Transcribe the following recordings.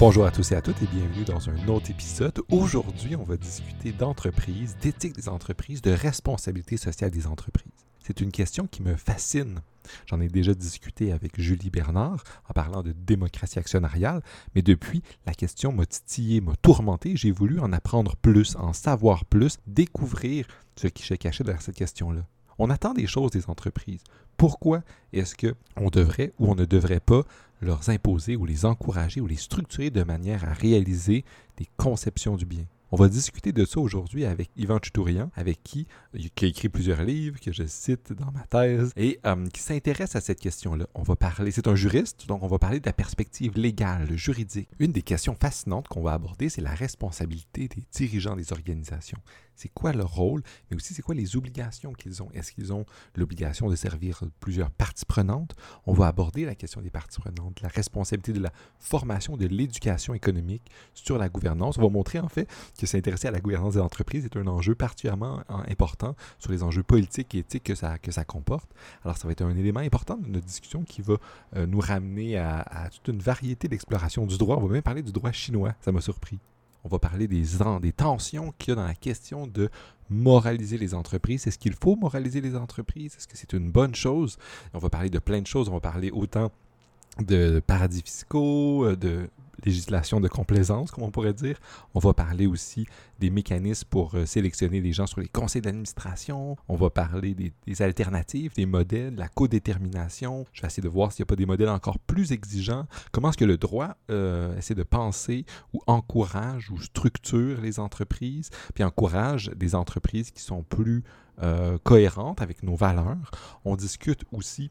Bonjour à tous et à toutes et bienvenue dans un autre épisode. Aujourd'hui, on va discuter d'entreprise, d'éthique des entreprises, de responsabilité sociale des entreprises. C'est une question qui me fascine. J'en ai déjà discuté avec Julie Bernard en parlant de démocratie actionnariale, mais depuis, la question m'a titillé, m'a tourmenté. J'ai voulu en apprendre plus, en savoir plus, découvrir ce qui se cachait derrière cette question-là. On attend des choses des entreprises. Pourquoi est-ce qu'on devrait ou on ne devrait pas leur imposer ou les encourager ou les structurer de manière à réaliser des conceptions du bien? On va discuter de ça aujourd'hui avec Yvan Tutourian, avec qui, qui a écrit plusieurs livres que je cite dans ma thèse et euh, qui s'intéresse à cette question-là. On va parler, c'est un juriste, donc on va parler de la perspective légale, juridique. Une des questions fascinantes qu'on va aborder, c'est la responsabilité des dirigeants des organisations c'est quoi leur rôle, mais aussi c'est quoi les obligations qu'ils ont? Est-ce qu'ils ont l'obligation de servir plusieurs parties prenantes? On va aborder la question des parties prenantes, la responsabilité de la formation, de l'éducation économique sur la gouvernance. On va montrer en fait que s'intéresser à la gouvernance des entreprises est un enjeu particulièrement euh, important sur les enjeux politiques et éthiques que ça, comporte. Alors ça va être un élément important de notre discussion qui va euh, nous ramener à, à toute une variété d'exploration du droit. On va même parler du droit chinois, ça m'a surpris. On va parler des, des tensions qu'il y a dans la question de moraliser les entreprises. Est-ce qu'il faut moraliser les entreprises? Est-ce que c'est une bonne chose? On va parler de plein de choses. On va parler autant de paradis fiscaux, euh, de législation de complaisance, comme on pourrait dire. On va parler aussi des mécanismes pour euh, sélectionner les gens sur les conseils d'administration. On va parler des, alternatives, des modèles, la codétermination. Je vais essayer de voir s'il n'y a pas des modèles encore plus exigeants. Comment est-ce que le droit euh, essaie de penser ou encourage ou structure les entreprises, puis encourage des entreprises qui sont plus euh, cohérentes avec nos valeurs? On discute aussi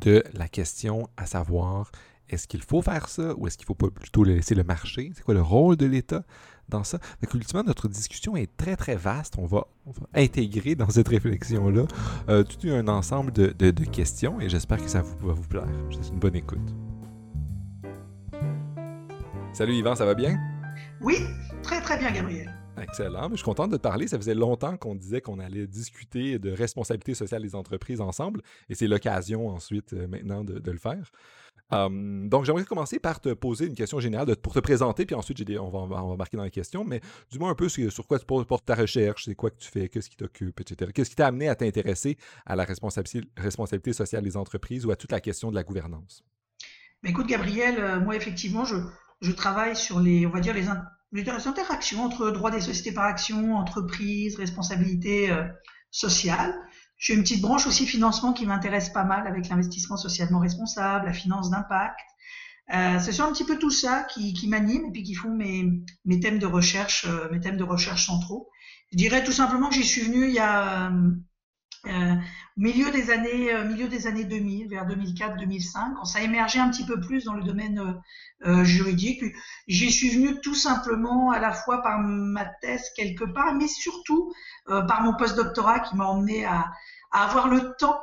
de la question à savoir est-ce qu'il faut faire ça ou est-ce qu'il faut pas plutôt laisser le marché? C'est quoi le rôle de l'État dans ça? Donc, ultimement, notre discussion est très, très vaste. On va, intégrer dans cette réflexion-là euh, tout un ensemble de, questions et j'espère que ça va vous plaire. C'est une bonne écoute. Salut Yvan, ça va bien? Oui, très très bien Gabriel. Excellent. je suis content de te parler. Ça faisait longtemps qu'on disait qu'on allait discuter de responsabilité sociale des entreprises ensemble et c'est l'occasion ensuite euh, maintenant de, le faire donc, j'aimerais commencer par te poser une question générale pour te présenter, puis ensuite, on, va, on marquer dans les questions, mais dis-moi un peu sur, quoi tu portes ta recherche, c'est quoi que tu fais, qu'est-ce qui t'occupe, etc. Qu'est-ce qui t'a amené à t'intéresser à la responsabilité, sociale des entreprises ou à toute la question de la gouvernance? Écoute, Gabriel, euh, moi, effectivement, je, travaille sur les, on va dire, les, interactions entre droit des sociétés par action, entreprise, responsabilité euh, sociale. J'ai une petite branche aussi financement qui m'intéresse pas mal avec l'investissement socialement responsable, la finance d'impact. Euh, c'est sur un petit peu tout ça qui, qui m'anime et puis qui font mes, mes thèmes de recherche, euh, mes thèmes de recherche centraux. Je dirais tout simplement que j'y suis venu il y a euh, milieu des années euh, milieu des années 2000 vers 2004 2005 quand ça a émergé un petit peu plus dans le domaine euh, euh, juridique j'y suis venu tout simplement à la fois par ma thèse quelque part mais surtout par mon postdoctorat qui m'a emmené à, à avoir le temps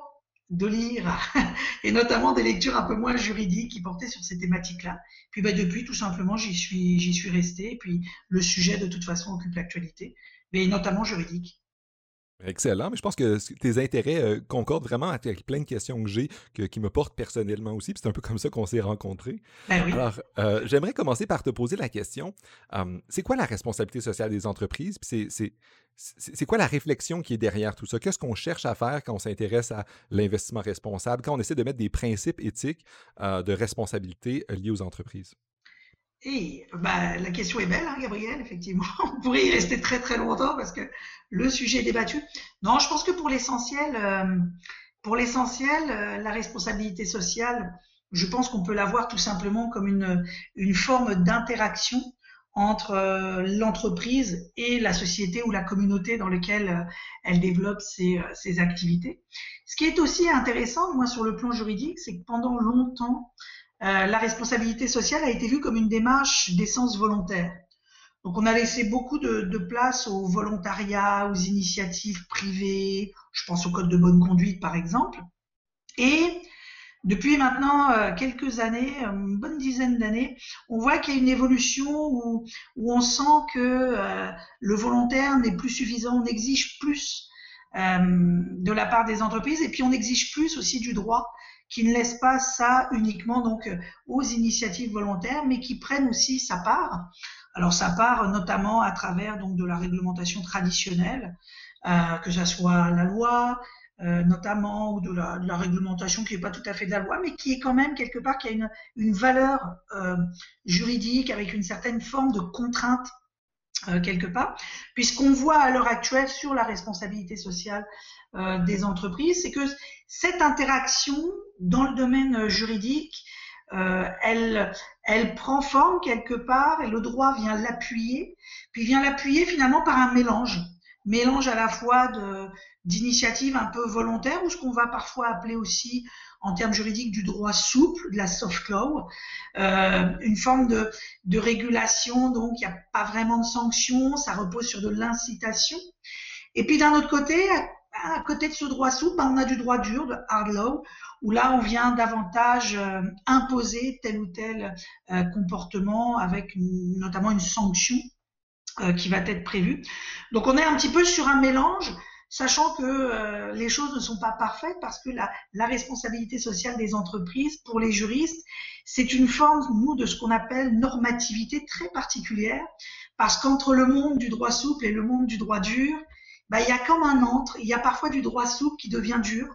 de lire et notamment des lectures un peu moins juridiques qui portaient sur ces thématiques-là. Puis bah, depuis, tout simplement, j'y suis, j'y suis puis le sujet, de toute façon, occupe l'actualité, mais notamment juridique. Excellent, mais je pense que tes intérêts euh, concordent vraiment avec plein de questions que j'ai qui me portent personnellement aussi. C'est un peu comme ça qu'on s'est rencontrés. Ben Alors, euh, j'aimerais commencer par te poser la question c'est quoi la responsabilité sociale des entreprises? C'est quoi la réflexion qui est derrière tout ça? Qu'est-ce qu'on cherche à faire quand on s'intéresse à l'investissement responsable, quand on essaie de mettre des principes éthiques euh, de responsabilité liés aux entreprises? Et bah, la question est belle, hein, Gabriel, effectivement. On pourrait y rester très très longtemps parce que le sujet est débattu. Non, je pense que pour l'essentiel, euh, pour l'essentiel, euh, la responsabilité sociale, je pense qu'on peut la voir tout simplement comme une, une forme d'interaction entre euh, l'entreprise et la société ou la communauté dans laquelle elle développe ses, ses activités. Ce qui est aussi intéressant, moi, sur le plan juridique, c'est que pendant longtemps, euh, la responsabilité sociale a été vue comme une démarche d'essence volontaire. Donc on a laissé beaucoup de, place au volontariat, aux initiatives privées, je pense au code de bonne conduite par exemple. Et depuis maintenant euh, quelques années, une bonne dizaine d'années, on voit qu'il y a une évolution où, on sent que euh, le volontaire n'est plus suffisant, on exige plus de la part des entreprises et puis on exige plus aussi du droit qui ne laisse pas ça uniquement donc aux initiatives volontaires, mais qui prennent aussi sa part. Alors sa part notamment à travers donc de la réglementation traditionnelle, euh, que ce soit la loi, euh, notamment, ou de la, réglementation qui n'est pas tout à fait de la loi, mais qui est quand même quelque part qui a une, une valeur euh, juridique avec une certaine forme de contrainte euh, quelque part, puisqu'on voit à l'heure actuelle sur la responsabilité sociale euh, des entreprises, c'est que cette interaction dans le domaine juridique, euh, elle, elle prend forme quelque part et le droit vient l'appuyer, puis vient l'appuyer finalement par un mélange, mélange à la fois de d'initiatives un peu volontaires ou ce qu'on va parfois appeler aussi en termes juridiques du droit souple, de la soft law, euh, une forme de, de régulation, donc il n'y a pas vraiment de sanctions, ça repose sur de l'incitation. Et puis d'un autre côté, à, côté de ce droit souple, ben, on a du droit dur, de hard law, où là on vient davantage euh, imposer tel ou tel euh, comportement avec notamment une sanction euh, qui va être prévue. Donc on est un petit peu sur un mélange sachant que euh, les choses ne sont pas parfaites parce que la, la, responsabilité sociale des entreprises, pour les juristes, c'est une forme, nous, de ce qu'on appelle normativité très particulière, parce qu'entre le monde du droit souple et le monde du droit dur, bah, il y a comme un entre, il y a parfois du droit souple qui devient dur.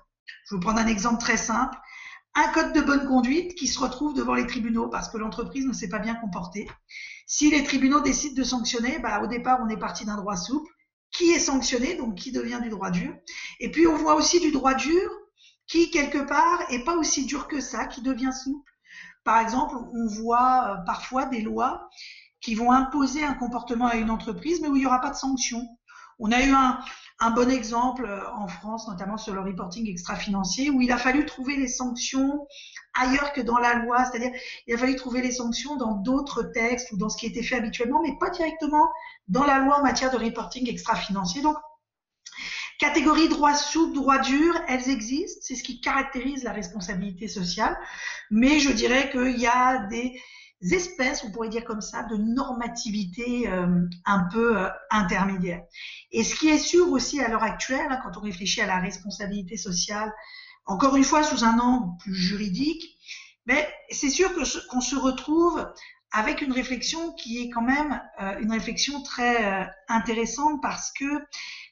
Je vais vous prendre un exemple très simple. Un code de bonne conduite qui se retrouve devant les tribunaux parce que l'entreprise ne s'est pas bien comportée. Si les tribunaux décident de sanctionner, bah, au départ, on est parti d'un droit souple qui est sanctionné, donc qui devient du droit dur? Et puis on voit aussi du droit dur qui, quelque part, est pas aussi dur que ça, qui devient souple. Par exemple, on voit euh, parfois des lois qui vont imposer un comportement à une entreprise, mais où il n'y aura pas de sanction. On a eu un, bon exemple euh, en France, notamment sur le reporting extra-financier, où il a fallu trouver les sanctions ailleurs que dans la loi, c'est-à-dire il a fallu trouver les sanctions dans d'autres textes ou dans ce qui était fait habituellement, mais pas directement dans la loi en matière de reporting extra-financier. Donc, catégorie droit souple, droit dur, elles existent, c'est ce qui caractérise la responsabilité sociale, mais je dirais qu'il y a des espèces, on pourrait dire comme ça, de normativité euh, un peu euh, intermédiaire. Et ce qui est sûr aussi à l'heure actuelle, hein, quand on réfléchit à la responsabilité sociale, encore une fois sous un angle plus juridique, mais c'est sûr que qu'on se retrouve avec une réflexion qui est quand même euh, une réflexion très euh, intéressante parce que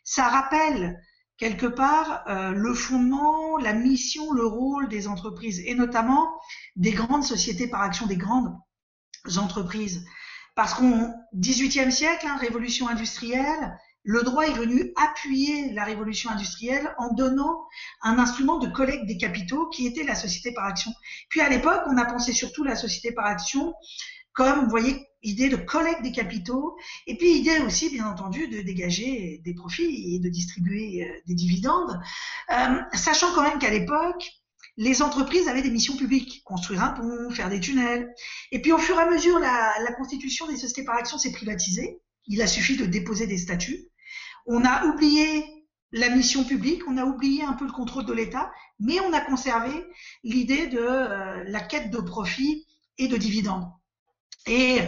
ça rappelle quelque part euh, le fondement, la mission, le rôle des entreprises et notamment des grandes sociétés par action, des grandes entreprises. Parce qu'au XVIIIe siècle, hein, révolution industrielle, le droit est venu appuyer la révolution industrielle en donnant un instrument de collecte des capitaux qui était la société par action. Puis à l'époque, on a pensé surtout la société par action comme, vous voyez, idée de collecte des capitaux, et puis idée aussi, bien entendu, de dégager des profits et de distribuer euh, des dividendes, euh, sachant quand même qu'à l'époque, les entreprises avaient des missions publiques, construire un pont, faire des tunnels. Et puis au fur et à mesure, la, la constitution des sociétés par action s'est privatisée. Il a suffi de déposer des statuts. On a oublié la mission publique, on a oublié un peu le contrôle de l'État, mais on a conservé l'idée de euh, la quête de profit et de dividendes. Et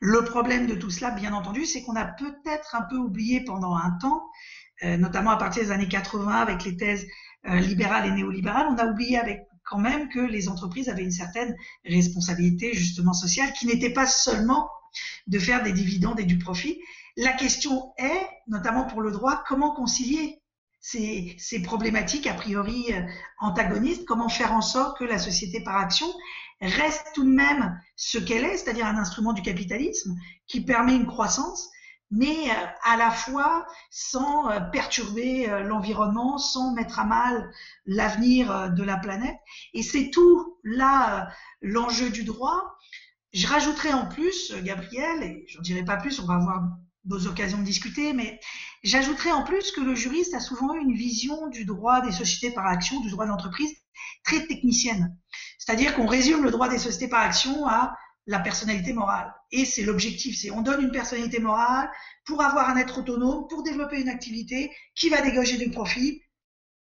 le problème de tout cela, bien entendu, c'est qu'on a peut-être un peu oublié pendant un temps, euh, notamment à partir des années 80 avec les thèses euh, libérales et néolibérales, on a oublié avec quand même que les entreprises avaient une certaine responsabilité justement sociale qui n'était pas seulement de faire des dividendes et du profit. La question est, notamment pour le droit, comment concilier ces, ces problématiques a priori euh, antagonistes, comment faire en sorte que la société par action reste tout de même ce qu'elle est, c'est-à-dire un instrument du capitalisme qui permet une croissance, mais euh, à la fois sans euh, perturber euh, l'environnement, sans mettre à mal l'avenir de la planète. Et c'est tout là l'enjeu du droit. Je rajouterai en plus, Gabriel, et j'en dirai pas plus, on va avoir nos occasions de discuter, mais j'ajouterai en plus que le juriste a souvent une vision du droit des sociétés par action, du droit d'entreprise très technicienne. C'est-à-dire qu'on résume le droit des sociétés par action à la personnalité morale. Et c'est l'objectif, c'est on donne une personnalité morale pour avoir un être autonome, pour développer une activité qui va dégager du profit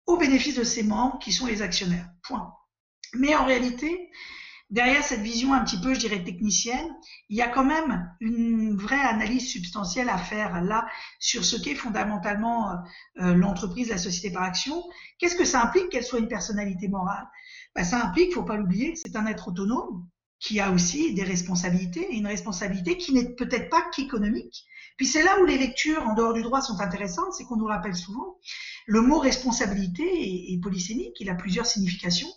au bénéfice de ses membres qui sont les actionnaires. Point. Mais en réalité, derrière cette vision un petit peu, je dirais, technicienne, il y a quand même une vraie analyse substantielle à faire là sur ce qu'est fondamentalement euh, l'entreprise, la société par action. Qu'est-ce que ça implique qu'elle soit une personnalité morale? Bah, ça implique, faut pas l'oublier, que c'est un être autonome qui a aussi des responsabilités, et une responsabilité qui n'est peut-être pas qu'économique. Puis c'est là où les lectures en dehors du droit sont intéressantes, c'est qu'on nous rappelle souvent, le mot responsabilité est, polysémique, il a plusieurs significations,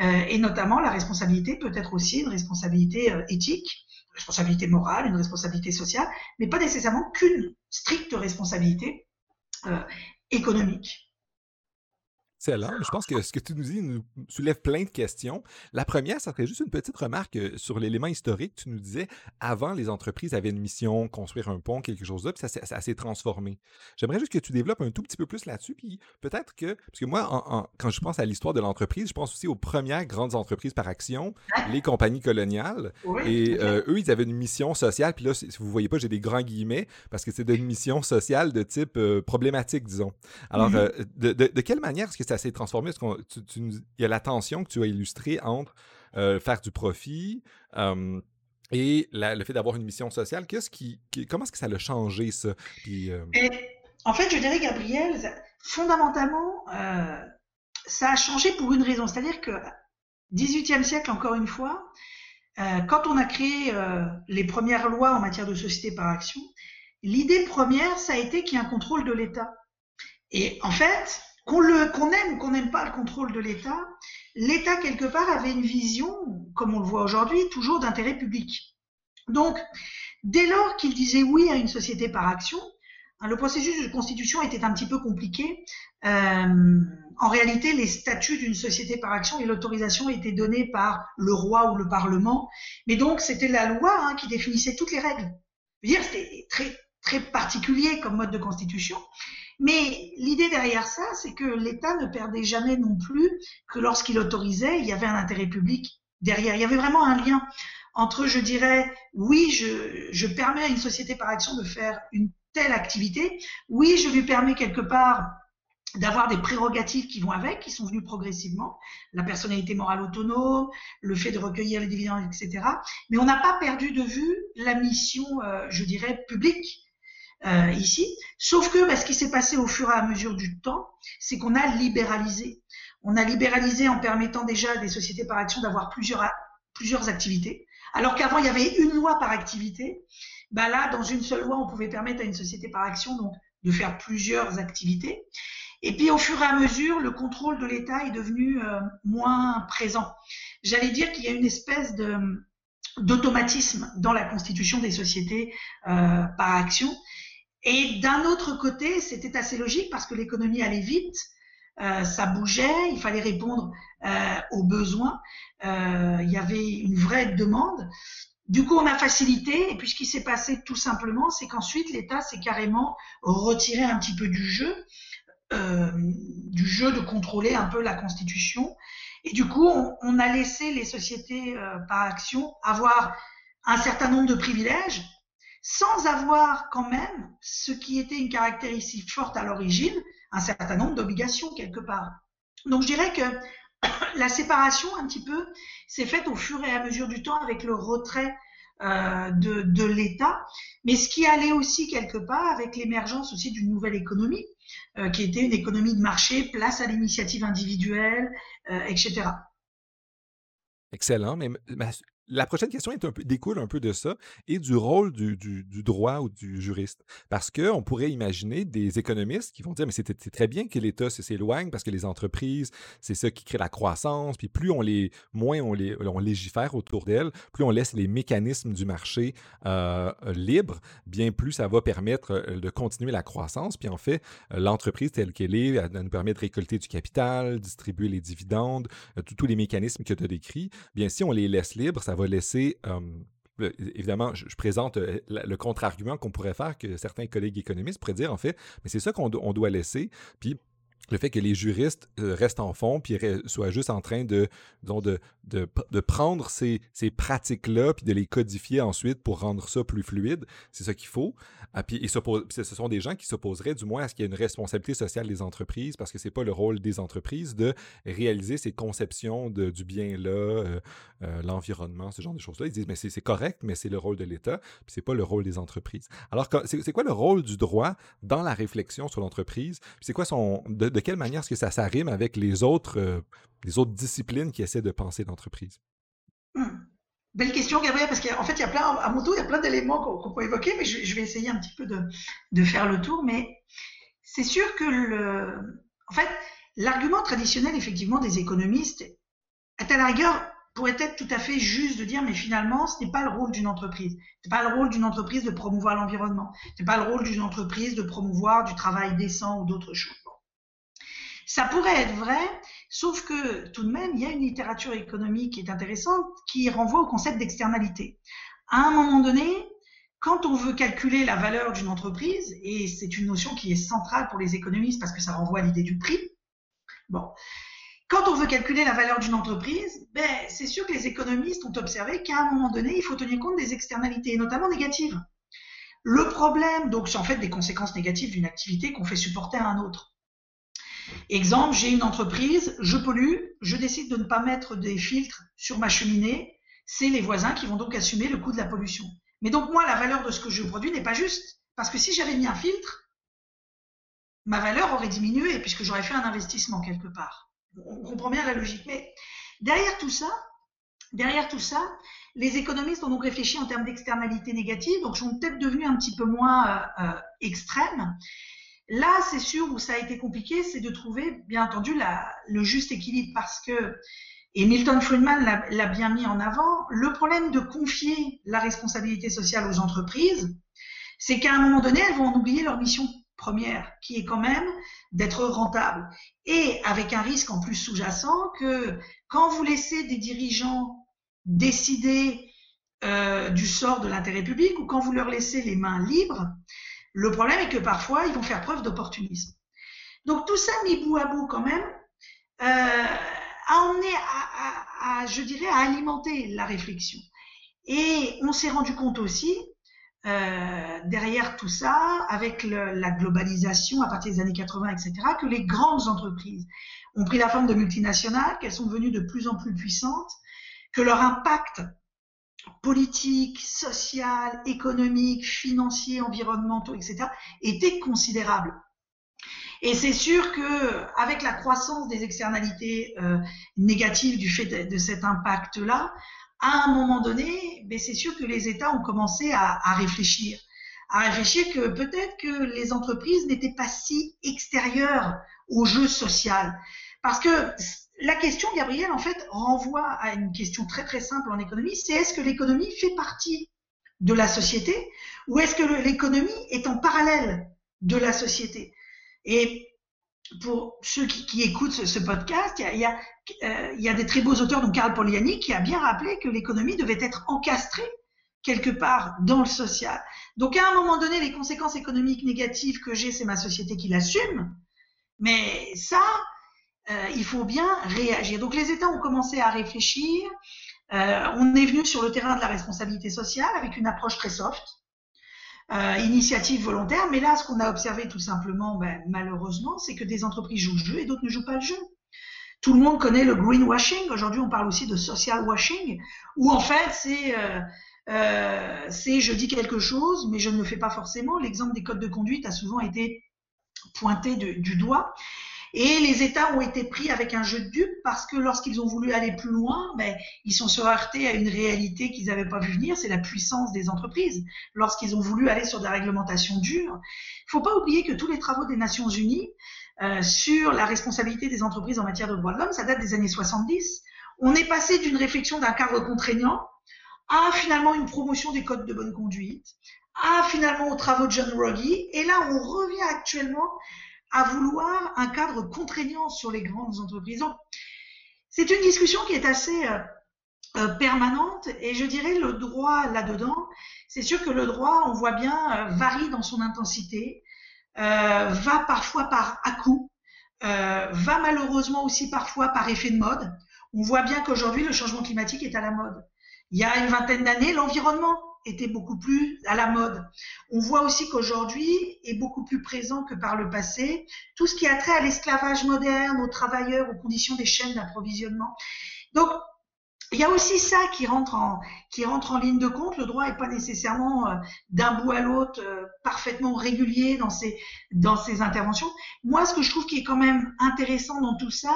euh, et notamment la responsabilité peut être aussi une responsabilité euh, éthique, une responsabilité morale, une responsabilité sociale, mais pas nécessairement qu'une stricte responsabilité euh, économique. Excellent. Je pense que ce que tu nous dis nous soulève plein de questions. La première, ça serait juste une petite remarque euh, sur l'élément historique. Tu nous disais, avant, les entreprises avaient une mission, construire un pont, quelque chose là, puis ça, s'est transformé. J'aimerais juste que tu développes un tout petit peu plus là-dessus, puis peut-être que, parce que moi, quand je pense à l'histoire de l'entreprise, je pense aussi aux premières grandes entreprises par action, les compagnies coloniales. et euh, eux, ils avaient une mission sociale, puis là, si vous voyez pas, j'ai des grands guillemets, parce que c'est une mission sociale de type euh, problématique, disons. Alors, mm-hmm. de, de, quelle manière est-ce que ça s'est transformé? Est-ce qu'on, il y a la tension que tu as illustrée entre euh, faire du profit et le fait d'avoir une mission sociale. Qu'est-ce qui, comment est-ce que ça a changé, ça? Euh, en fait, je dirais, Gabriel, fondamentalement, euh, ça a changé pour une raison. C'est-à-dire que 18e siècle, encore une fois, quand on a créé les premières lois en matière de société par action, l'idée première, ça a été qu'il y ait un contrôle de l'État. Et en fait, qu'on aime ou qu'on n'aime pas le contrôle de l'État, l'État quelque part avait une vision, comme on le voit aujourd'hui, toujours d'intérêt public. Donc, dès lors qu'il disait oui à une société par action, hein, le processus de constitution était un petit peu compliqué. Euh, en réalité, les statuts d'une société par action et l'autorisation étaient donnés par le roi ou le parlement, mais donc c'était la loi hein, qui définissait toutes les règles. C'était très très particulier comme mode de constitution. Mais l'idée derrière ça, c'est que l'État ne perdait jamais non plus que lorsqu'il autorisait, il y avait un intérêt public derrière. Il y avait vraiment un lien entre, je dirais, oui, je, permets à une société par action de faire une telle activité, oui, je lui permets quelque part d'avoir des prérogatives qui vont avec, qui sont venues progressivement, la personnalité morale autonome, le fait de recueillir les dividendes, etc. Mais on n'a pas perdu de vue la mission, euh, je dirais, publique euh, ici. Sauf que bah, ce qui s'est passé au fur et à mesure du temps, c'est qu'on a libéralisé. On a libéralisé en permettant déjà à des sociétés par action d'avoir plusieurs, plusieurs activités. Alors qu'avant, il y avait une loi par activité. Bah là, dans une seule loi, on pouvait permettre à une société par action donc, de faire plusieurs activités. Et puis, au fur et à mesure, le contrôle de l'État est devenu euh, moins présent. J'allais dire qu'il y a une espèce d'automatisme dans la constitution des sociétés euh, par action et d'un autre côté, c'était assez logique parce que l'économie allait vite, euh, ça bougeait, il fallait répondre euh, aux besoins, euh, il y avait une vraie demande. Du coup, on a facilité, et puis ce qui s'est passé tout simplement, c'est qu'ensuite l'État s'est carrément retiré un petit peu du jeu, euh, du jeu de contrôler un peu la Constitution. Et du coup, on, on a laissé les sociétés par action avoir un certain nombre de privilèges sans avoir quand même ce qui était une caractéristique forte à l'origine, un certain nombre d'obligations quelque part. Donc je dirais que la séparation un petit peu s'est faite au fur et à mesure du temps avec le retrait euh, de, l'État, mais ce qui allait aussi quelque part avec l'émergence aussi d'une nouvelle économie, euh, qui était une économie de marché, place à l'initiative individuelle, euh, etc. Excellent, la prochaine question découle un peu de ça et du rôle du, droit ou du juriste. Parce qu'on pourrait imaginer des économistes qui vont dire, mais c'est très bien que l'État s'éloigne parce que les entreprises, c'est ça qui crée la croissance. Puis plus on les, moins on, les, on légifère autour d'elles, plus on laisse les mécanismes du marché euh, libres, bien plus ça va permettre euh, de continuer la croissance. Puis en fait, euh, l'entreprise telle qu'elle est, elle, nous permet de récolter du capital, distribuer les dividendes, tous les mécanismes que tu as décrits. Bien, si on les laisse libres, ça va laisser évidemment, je, présente le contre-argument qu'on pourrait faire, que certains collègues économistes pourraient dire, en fait, mais c'est ça qu'on doit laisser. Puis le fait que les juristes restent en fond puis soient juste en train de, de, de, prendre ces, ces pratiques-là puis de les codifier ensuite pour rendre ça plus fluide, c'est ça qu'il faut. Ah, puis, ce sont des gens qui s'opposeraient du moins à ce qu'il y ait une responsabilité sociale des entreprises parce que c'est pas le rôle des entreprises de réaliser ces conceptions de, du bien-là, euh, euh, l'environnement, ce genre de choses-là. Ils disent, mais c'est correct, mais c'est le rôle de l'État puis c'est pas le rôle des entreprises. Alors, c'est quoi le rôle du droit dans la réflexion sur l'entreprise? C'est quoi son... de quelle manière est-ce que ça s'arrime avec les autres, euh, les autres disciplines qui essaient de penser l'entreprise? Hmm. Belle question, Gabriel, parce qu'en fait, il y a plein, à mon tour, il y a plein d'éléments qu'on peut évoquer, mais je, vais essayer un petit peu de, faire le tour. Mais c'est sûr que en fait, l'argument traditionnel, effectivement, des économistes, à la rigueur, pourrait être tout à fait juste de dire, mais finalement, ce n'est pas le rôle d'une entreprise. Ce n'est pas le rôle d'une entreprise de promouvoir l'environnement. Ce n'est pas le rôle d'une entreprise de promouvoir du travail décent ou d'autres choses. Ça pourrait être vrai, sauf que tout de même, il y a une littérature économique qui est intéressante qui renvoie au concept d'externalité. À un moment donné, quand on veut calculer la valeur d'une entreprise, et c'est une notion qui est centrale pour les économistes parce que ça renvoie à l'idée du prix, bon, quand on veut calculer la valeur d'une entreprise, ben, c'est sûr que les économistes ont observé qu'à un moment donné, il faut tenir compte des externalités, notamment négatives. Le problème, donc, c'est en fait des conséquences négatives d'une activité qu'on fait supporter à un autre. Exemple, j'ai une entreprise, je pollue, je décide de ne pas mettre des filtres sur ma cheminée, c'est les voisins qui vont donc assumer le coût de la pollution. Mais donc moi, la valeur de ce que je produis n'est pas juste, parce que si j'avais mis un filtre, ma valeur aurait diminué puisque j'aurais fait un investissement quelque part on comprend bien la logique. Mais derrière tout ça, derrière tout ça, les économistes ont donc réfléchi en termes d'externalités négatives, donc sont peut-être devenus un petit peu moins euh, euh, extrêmes. Là, c'est sûr où ça a été compliqué, c'est de trouver, bien entendu, le juste équilibre parce que, et Milton Friedman l'a bien mis en avant, le problème de confier la responsabilité sociale aux entreprises, c'est qu'à un moment donné, elles vont en oublier leur mission première, qui est quand même d'être rentable. Et avec un risque en plus sous-jacent que quand vous laissez des dirigeants décider euh, du sort de l'intérêt public ou quand vous leur laissez les mains libres, le problème est que parfois ils vont faire preuve d'opportunisme. Donc tout ça mis bout à bout quand même euh, a emmené à, je dirais, à alimenter la réflexion. Et on s'est rendu compte aussi euh, derrière tout ça, avec le, la globalisation à partir des années 80, etc., que les grandes entreprises ont pris la forme de multinationales, qu'elles sont devenues de plus en plus puissantes, que leur impact politique, social, économique, financier, environnementaux, etc., était considérable. Et c'est sûr que avec la croissance des externalités euh, négatives du fait de, de cet impact-là, à un moment donné, ben c'est sûr que les États ont commencé à, à réfléchir, à réfléchir que peut-être que les entreprises n'étaient pas si extérieures au jeu social. Parce que la question, Gabriel, en fait, renvoie à une question très très simple en économie, c'est est-ce que l'économie fait partie de la société ou est-ce que l'économie est en parallèle de la société? Et pour ceux qui, écoutent ce, podcast, il y, a, euh, il, y a, des très beaux auteurs, dont Karl Poliani, qui a bien rappelé que l'économie devait être encastrée quelque part dans le social. Donc à un moment donné, les conséquences économiques négatives que j'ai, c'est ma société qui l'assume. Mais ça, euh, il faut bien réagir. Donc les États ont commencé à réfléchir. Euh, on est venu sur le terrain de la responsabilité sociale avec une approche très soft euh, initiative volontaire. Mais là, ce qu'on a observé tout simplement, ben, malheureusement, c'est que des entreprises jouent le jeu et d'autres ne jouent pas le jeu. Tout le monde connaît le greenwashing. Aujourd'hui, on parle aussi de social washing, où en fait, c'est je dis quelque chose, mais je ne le fais pas forcément. L'exemple des codes de conduite a souvent été pointé du doigt. Et les États ont été pris avec un jeu de dupes parce que lorsqu'ils ont voulu aller plus loin, ben, ils sont se heurtés à une réalité qu'ils n'avaient pas vu venir, c'est la puissance des entreprises. Lorsqu'ils ont voulu aller sur des réglementations dures, il faut pas oublier que tous les travaux des Nations Unies euh, sur la responsabilité des entreprises en matière de droits de l'homme, ça date des années 70. On est passé d'une réflexion d'un cadre contraignant à finalement une promotion des codes de bonne conduite, à finalement aux travaux de John Ruggie, et là on revient actuellement à vouloir un cadre contraignant sur les grandes entreprises. C'est une discussion qui est assez euh, euh, permanente et je dirais le droit là-dedans, c'est sûr que le droit, on voit bien, euh, varie dans son intensité, va parfois par à-coup, va malheureusement aussi parfois par effet de mode. On voit bien qu'aujourd'hui, le changement climatique est à la mode. Il y a une vingtaine d'années, l'environnement était beaucoup plus à la mode. On voit aussi qu'aujourd'hui est beaucoup plus présent que par le passé tout ce qui a trait à l'esclavage moderne, aux travailleurs, aux conditions des chaînes d'approvisionnement. Donc, il y a aussi ça qui rentre en, qui rentre en ligne de compte. Le droit n'est pas nécessairement euh, d'un bout à l'autre euh, parfaitement régulier dans ses, interventions. Moi, ce que je trouve qui est quand même intéressant dans tout ça,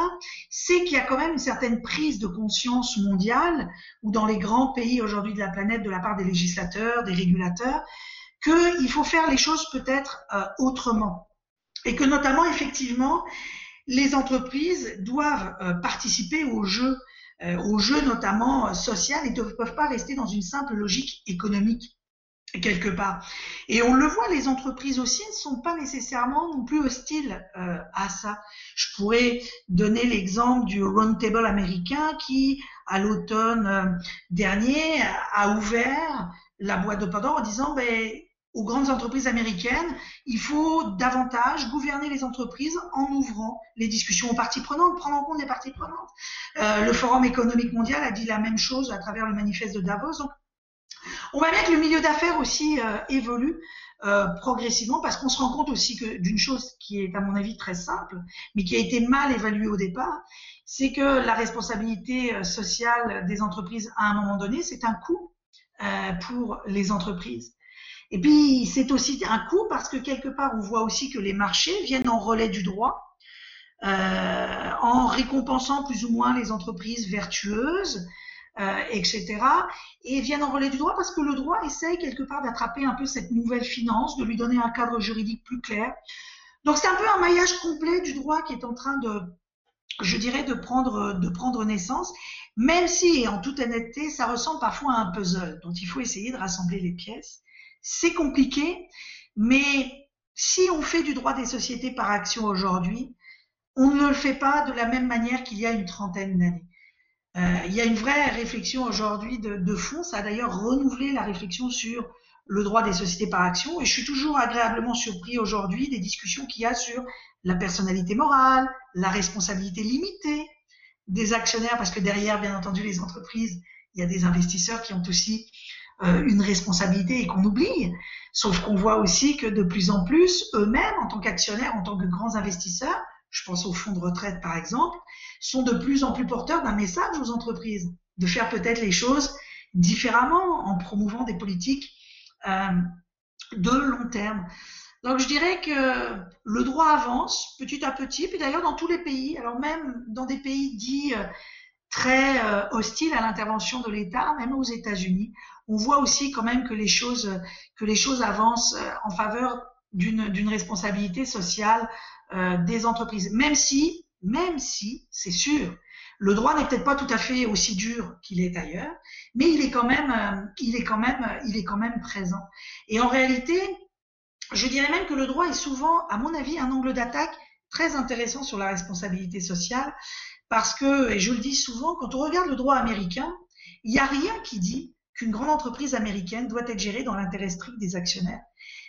c'est qu'il y a quand même une certaine prise de conscience mondiale, ou dans les grands pays aujourd'hui de la planète, de la part des législateurs, des régulateurs, qu'il faut faire les choses peut-être euh, autrement. Et que notamment, effectivement, les entreprises doivent participer au jeu au jeu notamment euh, social et ne peuvent pas rester dans une simple logique économique quelque part. Et on le voit, les entreprises aussi ne sont pas nécessairement non plus hostiles euh, à ça. Je pourrais donner l'exemple du Roundtable américain qui, à l'automne dernier, a ouvert la boîte de Pandore en disant ben, aux grandes entreprises américaines, il faut davantage gouverner les entreprises en ouvrant les discussions aux parties prenantes, prendre en compte les parties prenantes. Euh, le Forum économique mondial a dit la même chose à travers le manifeste de Davos. Donc, on va bien que le milieu d'affaires aussi euh, évolue euh, progressivement parce qu'on se rend compte aussi que d'une chose qui est à mon avis très simple, mais qui a été mal évaluée au départ, c'est que la responsabilité sociale des entreprises à un moment donné, c'est un coût pour les entreprises. Et puis, c'est aussi un coût parce que quelque part, on voit aussi que les marchés viennent en relais du droit, euh, en récompensant plus ou moins les entreprises vertueuses, euh, etc. Et viennent en relais du droit parce que le droit essaye quelque part d'attraper un peu cette nouvelle finance, de lui donner un cadre juridique plus clair. Donc, c'est un peu un maillage complet du droit qui est en train de, je dirais, de prendre, de prendre naissance, même si, en toute honnêteté, ça ressemble parfois à un puzzle dont il faut essayer de rassembler les pièces c'est compliqué, mais si on fait du droit des sociétés par action aujourd'hui, on ne le fait pas de la même manière qu'il y a une trentaine d'années. Euh, il y a une vraie réflexion aujourd'hui de, fond. Ça a d'ailleurs renouvelé la réflexion sur le droit des sociétés par action. Et je suis toujours agréablement surpris aujourd'hui des discussions qu'il y a sur la personnalité morale, la responsabilité limitée des actionnaires, parce que derrière, bien entendu, les entreprises, il y a des investisseurs qui ont aussi euh, une responsabilité et qu'on oublie. Sauf qu'on voit aussi que de plus en plus, eux-mêmes, en tant qu'actionnaires, en tant que grands investisseurs, je pense aux fonds de retraite par exemple, sont de plus en plus porteurs d'un message aux entreprises, de faire peut-être les choses différemment en promouvant des politiques euh, de long terme. Donc je dirais que le droit avance petit à petit, puis d'ailleurs dans tous les pays, alors même dans des pays dits euh, très hostiles à l'intervention de l'État, même aux États-Unis, on voit aussi quand même que les choses, que les choses avancent euh, en faveur d'une responsabilité sociale euh, des entreprises. Même si, même si, c'est sûr, le droit n'est peut-être pas tout à fait aussi dur qu'il est ailleurs, mais il est quand même, euh, il est quand même, il est quand même présent. Et en réalité, je dirais même que le droit est souvent, à mon avis, un angle d'attaque très intéressant sur la responsabilité sociale, parce que, et je le dis souvent, quand on regarde le droit américain, il n'y a rien qui dit qu'une grande entreprise américaine doit être gérée dans l'intérêt strict des actionnaires.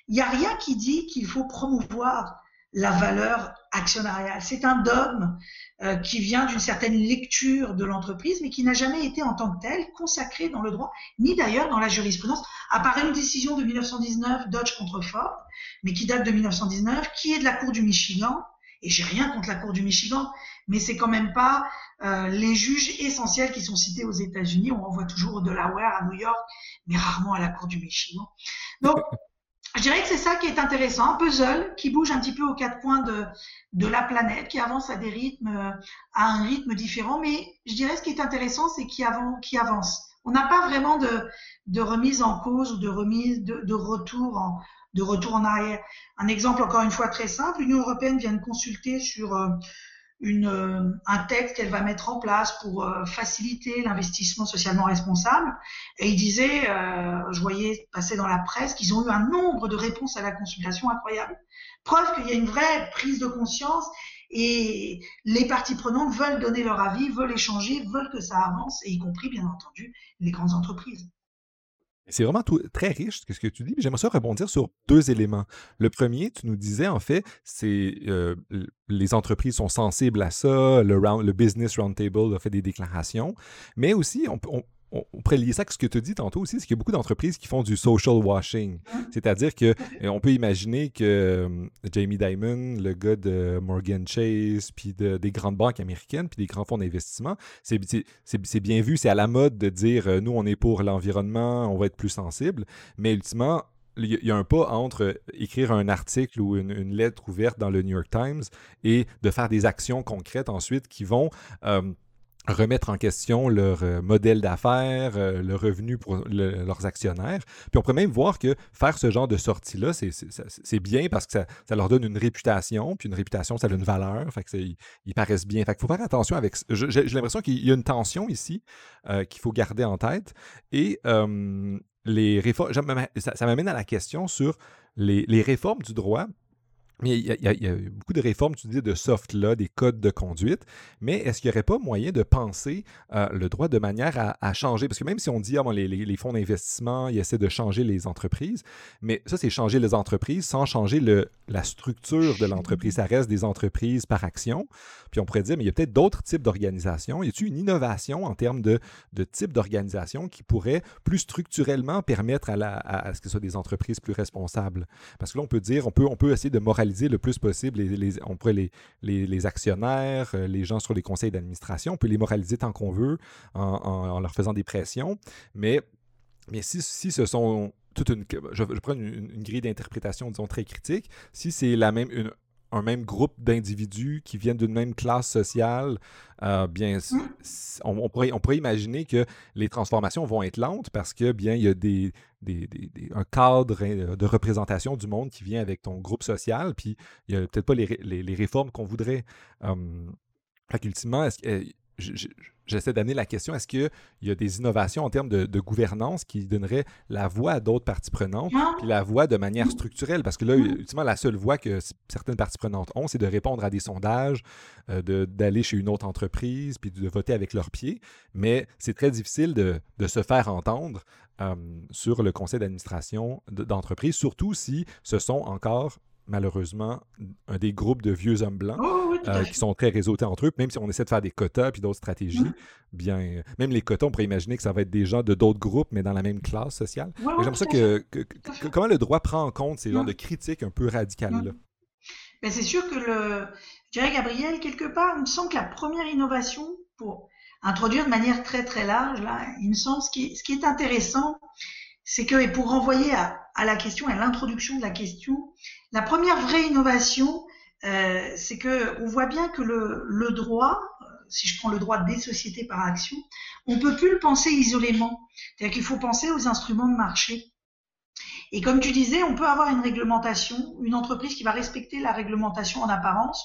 Il n'y a rien qui dit qu'il faut promouvoir la valeur actionnariale. C'est un dogme euh, qui vient d'une certaine lecture de l'entreprise, mais qui n'a jamais été en tant que tel consacré dans le droit, ni d'ailleurs dans la jurisprudence, à part une décision de 1919, Dodge contre Ford, mais qui date de 1919, qui est de la Cour du Michigan, et j'ai rien contre la Cour du Michigan, mais c'est quand même pas euh, les juges essentiels qui sont cités aux États-Unis. On voit toujours au Delaware, à New York, mais rarement à la Cour du Michigan. Donc, je dirais que c'est ça qui est intéressant, un puzzle qui bouge un petit peu aux quatre coins de, de la planète, qui avance à des rythmes, à un rythme différent. Mais je dirais ce qui est intéressant, c'est qu'il qui avance. On n'a pas vraiment de, de remise en cause ou de remise de, de retour en, de retour en arrière. Un exemple encore une fois très simple, l'Union européenne vient de consulter sur euh, une, euh, un texte qu'elle va mettre en place pour euh, faciliter l'investissement socialement responsable. Et il disait, je voyais passer dans la presse qu'ils ont eu un nombre de réponses à la consultation incroyable. Preuve qu'il y a une vraie prise de conscience et les parties prenantes veulent donner leur avis, veulent échanger, veulent que ça avance, et y compris bien entendu les grandes entreprises. C'est vraiment très riche ce que tu dis. J'aimerais ça rebondir sur deux éléments. Le premier, tu nous disais, en fait, c'est euh, les entreprises sont sensibles à ça. Le, Business Roundtable a fait des déclarations. Mais aussi, on, on, pourrait lier ça avec ce que tu dis tantôt aussi, c'est qu'il y a beaucoup d'entreprises qui font du social washing. C'est-à-dire que euh, on peut imaginer que euh, Jamie Dimon, le gars de Morgan Chase, puis des grandes banques américaines, puis des grands fonds d'investissement, c'est bien vu, c'est à la mode de dire euh, nous, on est pour l'environnement, on va être plus sensible, mais ultimement, il y a un pas entre écrire un article ou une, lettre ouverte dans le New York Times et de faire des actions concrètes ensuite qui vont remettre en question leur euh, modèle d'affaires, euh, le revenu pour leurs actionnaires. Puis on pourrait même voir que faire ce genre de sortie-là, c'est bien parce que ça, leur donne une réputation, puis une réputation, ça a une valeur, fait que ils, paraissent bien. Fait qu'il faut faire attention avec... J'ai l'impression qu'il y a une tension ici euh, qu'il faut garder en tête. Et les réformes... Ça, m'amène à la question sur les réformes du droit il y, a, beaucoup de réformes, tu dis, de soft law, des codes de conduite, mais est-ce qu'il n'y aurait pas moyen de penser euh, le droit de manière à, changer? Parce que même si on dit, ah, les, fonds d'investissement, ils essaient de changer les entreprises, mais ça, c'est changer les entreprises sans changer le, la structure de l'entreprise. Ça reste des entreprises par action. Puis on pourrait dire, mais il y a peut-être d'autres types d'organisations. Y a-t-il une innovation en termes de, de type d'organisation qui pourrait plus structurellement permettre à, ce que ce soit des entreprises plus responsables? Parce que là, on peut dire, on peut, on peut essayer de moraliser le plus possible on pourrait les, les, actionnaires, euh, les gens sur les conseils d'administration, on peut les moraliser tant qu'on veut en, leur faisant des pressions. Mais, mais si, si ce sont toute une. Je, prends une, grille d'interprétation, disons, très critique. Si c'est la même, un même groupe d'individus qui viennent d'une même classe sociale, euh, bien, on, pourrait, imaginer que les transformations vont être lentes parce que, bien, il y a des, un cadre hein, de représentation du monde qui vient avec ton groupe social, puis il n'y a peut-être pas les, les, réformes qu'on voudrait. Hum, est-ce que j'essaie d'amener la question, est-ce qu'il y a des innovations en termes de, gouvernance qui donneraient la voix à d'autres parties prenantes, puis la voix de manière structurelle? Parce que là, ultimement, la seule voix que certaines parties prenantes ont, c'est de répondre à des sondages, euh, d'aller chez une autre entreprise, puis de voter avec leurs pieds. Mais c'est très difficile de, se faire entendre euh, sur le conseil d'administration d'entreprise, surtout si ce sont encore malheureusement un des groupes de vieux hommes blancs oh, euh, qui sont très réseautés entre eux. Même si on essaie de faire des quotas puis d'autres stratégies, mmh. bien, même les quotas, on pourrait imaginer que ça va être des gens de d'autres groupes, mais dans la même classe sociale. J'aime ça que, comment le droit prend en compte ces genres mmh. de critiques un peu radicales-là. Mmh. Ben, c'est sûr que le, je dirais Gabriel, quelque part, il me semble que la première innovation pour introduire de manière très très large, là, il me semble ce qui, ce qui est intéressant, c'est que, et pour renvoyer à, à la question, à l'introduction de la question, la première vraie innovation, euh, c'est que on voit bien que le, le, droit, euh, si je prends le droit des sociétés par action, on peut plus le penser isolément. C'est-à-dire qu'il faut penser aux instruments de marché. Et comme tu disais, on peut avoir une réglementation, une entreprise qui va respecter la réglementation en apparence,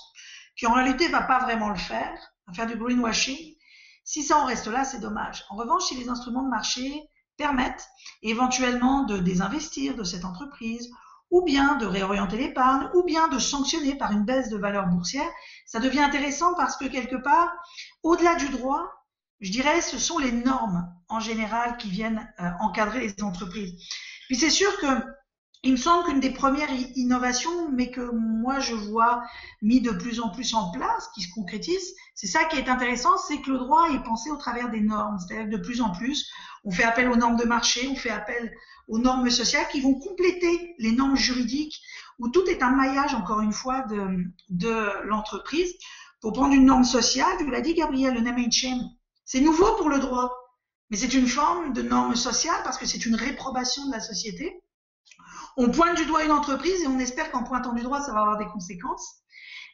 qui en réalité va pas vraiment le faire, va faire du greenwashing. Si ça en reste là, c'est dommage. En revanche, si les instruments de marché permettent éventuellement de désinvestir de cette entreprise ou bien de réorienter l'épargne, ou bien de sanctionner par une baisse de valeur boursière, ça devient intéressant parce que quelque part, au-delà du droit, je dirais, ce sont les normes en général qui viennent euh, encadrer les entreprises. Puis c'est sûr que il me semble qu'une des premières innovations, mais que moi je vois mis de plus en plus en place, qui se concrétise, c'est ça qui est intéressant, c'est que le droit est pensé au travers des normes. C'est-à-dire que de plus en plus, on fait appel aux normes de marché, on fait appel aux normes sociales qui vont compléter les normes juridiques, où tout est un maillage, encore une fois, de, l'entreprise. Pour prendre une norme sociale, tu l'as dit Gabriel, le name and shame, c'est nouveau pour le droit, mais c'est une forme de norme sociale parce que c'est une réprobation de la société on pointe du doigt une entreprise et on espère qu'en pointant du doigt, ça va avoir des conséquences.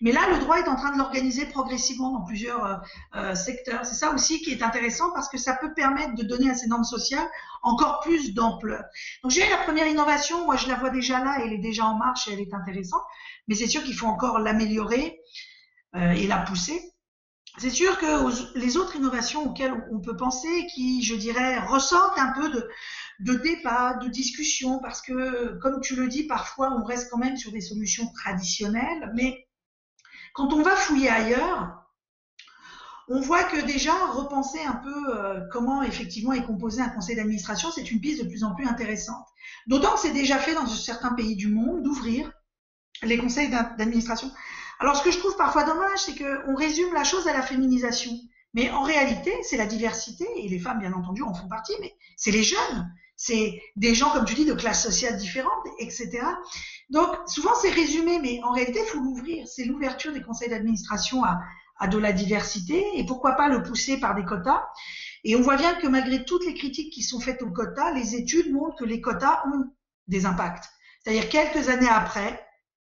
Mais là, le droit est en train de l'organiser progressivement dans plusieurs euh, euh, secteurs. C'est ça aussi qui est intéressant parce que ça peut permettre de donner à ces normes sociales encore plus d'ampleur. Donc, j'ai la première innovation. Moi, je la vois déjà là. Elle est déjà en marche et elle est intéressante. Mais c'est sûr qu'il faut encore l'améliorer euh, et la pousser. C'est sûr que les autres innovations auxquelles on peut penser, qui, je dirais, ressortent un peu de, de débat, de discussion, parce que, comme tu le dis, parfois on reste quand même sur des solutions traditionnelles, mais quand on va fouiller ailleurs, on voit que déjà repenser un peu euh, comment effectivement est composé un conseil d'administration, c'est une piste de plus en plus intéressante. D'autant que c'est déjà fait dans certains pays du monde d'ouvrir les conseils d'administration. Alors ce que je trouve parfois dommage, c'est qu'on résume la chose à la féminisation. Mais en réalité, c'est la diversité, et les femmes, bien entendu, en font partie, mais c'est les jeunes, c'est des gens, comme tu dis, de classes sociales différentes, etc. Donc, souvent, c'est résumé, mais en réalité, il faut l'ouvrir. C'est l'ouverture des conseils d'administration à, de la diversité, et pourquoi pas le pousser par des quotas. Et on voit bien que malgré toutes les critiques qui sont faites aux quotas, les études montrent que les quotas ont des impacts. C'est-à-dire quelques années après,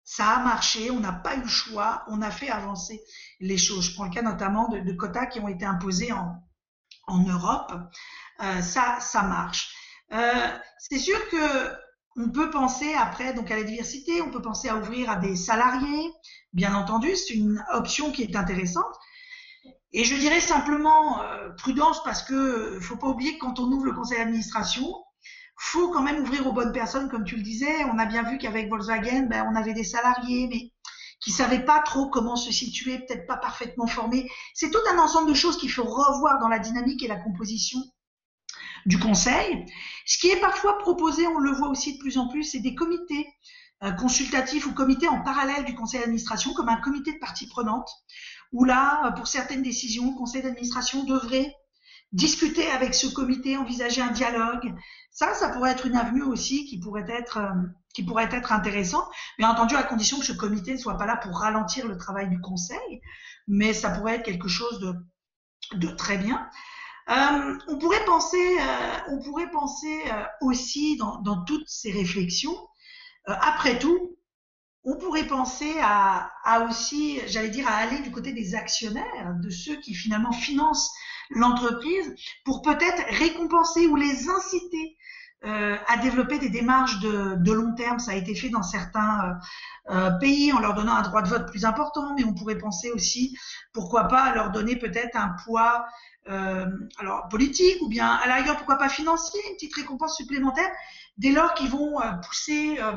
ça a marché, on n'a pas eu le choix, on a fait avancer les choses. Je prends le cas notamment de, quotas qui ont été imposés en, en Europe. Euh, ça, ça marche. Euh, c'est sûr que on peut penser après donc à la diversité, on peut penser à ouvrir à des salariés, bien entendu, c'est une option qui est intéressante. Et je dirais simplement euh, prudence parce que faut pas oublier que quand on ouvre le conseil d'administration, faut quand même ouvrir aux bonnes personnes, comme tu le disais. On a bien vu qu'avec Volkswagen, ben, on avait des salariés, mais qui savaient pas trop comment se situer, peut-être pas parfaitement formés. C'est tout un ensemble de choses qu'il faut revoir dans la dynamique et la composition du conseil. Ce qui est parfois proposé, on le voit aussi de plus en plus, c'est des comités euh, consultatifs ou comités en parallèle du conseil d'administration, comme un comité de parties prenantes, où là, euh, pour certaines décisions, le conseil d'administration devrait discuter avec ce comité, envisager un dialogue. Ça, ça pourrait être une avenue aussi qui pourrait être, euh, qui pourrait être intéressant, bien entendu à condition que ce comité ne soit pas là pour ralentir le travail du conseil, mais ça pourrait être quelque chose de, de très bien. Euh, on pourrait penser, euh, on pourrait penser euh, aussi dans, toutes ces réflexions, après tout, on pourrait penser à, à aussi, j'allais dire, à aller du côté des actionnaires, de ceux qui finalement financent l'entreprise, pour peut-être récompenser ou les inciter euh, à développer des démarches de, de, long terme. Ça a été fait dans certains euh, pays en leur donnant un droit de vote plus important, mais on pourrait penser aussi, pourquoi pas, à leur donner peut-être un poids euh, alors politique ou bien à la rigueur pourquoi pas financier, une petite récompense supplémentaire dès lors qu'ils vont euh, pousser euh,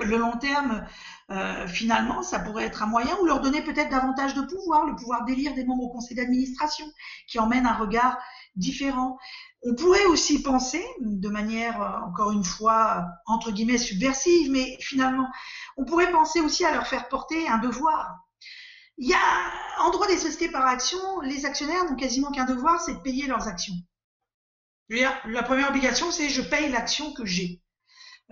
le long terme, euh, finalement, ça pourrait être un moyen ou leur donner peut-être davantage de pouvoir, le pouvoir d'élire des membres au conseil d'administration qui emmène un regard différent. On pourrait aussi penser, de manière, euh, encore une fois, entre guillemets, subversive, mais finalement, on pourrait penser aussi à leur faire porter un devoir. Il y a, en droit des sociétés par action, les actionnaires n'ont quasiment qu'un devoir, c'est de payer leurs actions. Dire, la première obligation, c'est je paye l'action que j'ai.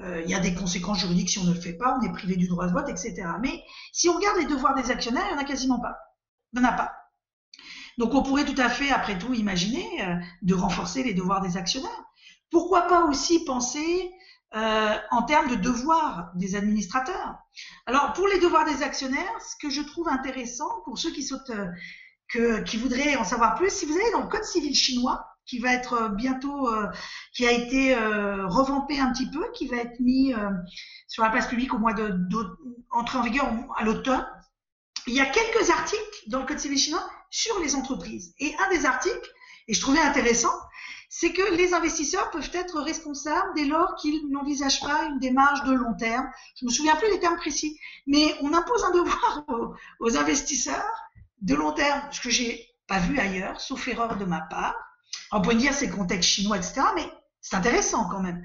Euh, il y a des conséquences juridiques si on ne le fait pas, on est privé du droit de vote, etc. Mais si on regarde les devoirs des actionnaires, il n'y en a quasiment pas. Il n'y en a pas. Donc on pourrait tout à fait, après tout, imaginer euh, de renforcer les devoirs des actionnaires. Pourquoi pas aussi penser euh, en termes de devoirs des administrateurs? Alors pour les devoirs des actionnaires, ce que je trouve intéressant pour ceux qui, sautent, euh, que, qui voudraient en savoir plus, si vous allez dans le code civil chinois, qui va être euh, bientôt, euh, qui a été euh, revampé un petit peu, qui va être mis euh, sur la place publique au mois de entrer en vigueur à l'automne. Il y a quelques articles dans le code civil chinois sur les entreprises. Et un des articles, et je trouvais intéressant, c'est que les investisseurs peuvent être responsables dès lors qu'ils n'envisagent pas une démarche de long terme. Je me souviens plus des termes précis, mais on impose un devoir aux, investisseurs de long terme, ce que j'ai pas vu ailleurs, sauf erreur de ma part. On peut dire c'est contexte chinois, etc., mais c'est intéressant quand même.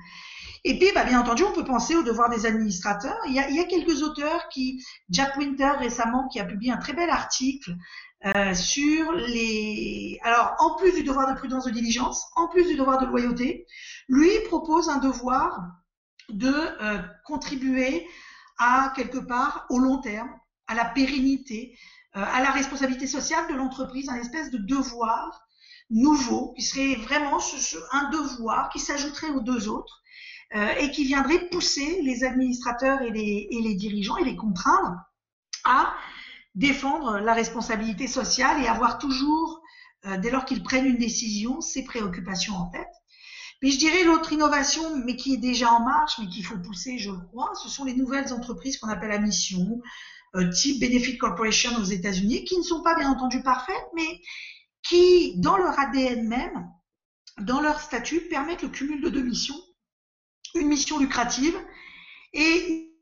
Et puis, bah, bien entendu, on peut penser au devoir des administrateurs. Il y a quelques auteurs qui, Jack Winter récemment, qui a publié un très bel article euh, sur les. Alors, en plus du devoir de prudence de diligence, en plus du devoir de loyauté, lui propose un devoir de euh, contribuer à quelque part au long terme, à la pérennité, euh, à la responsabilité sociale de l'entreprise, un espèce de devoir nouveau qui serait vraiment un devoir qui s'ajouterait aux deux autres euh, et qui viendrait pousser les administrateurs et les, et les dirigeants et les contraindre à défendre la responsabilité sociale et avoir toujours, euh, dès lors qu'ils prennent une décision, ces préoccupations en tête. Puis je dirais l'autre innovation, mais qui est déjà en marche, mais qu'il faut pousser, je crois, ce sont les nouvelles entreprises qu'on appelle à mission, euh, type Benefit Corporation aux États-Unis, qui ne sont pas bien entendu parfaites, mais qui, dans leur ADN même, dans leur statut, permettent le cumul de deux missions. Une mission lucrative et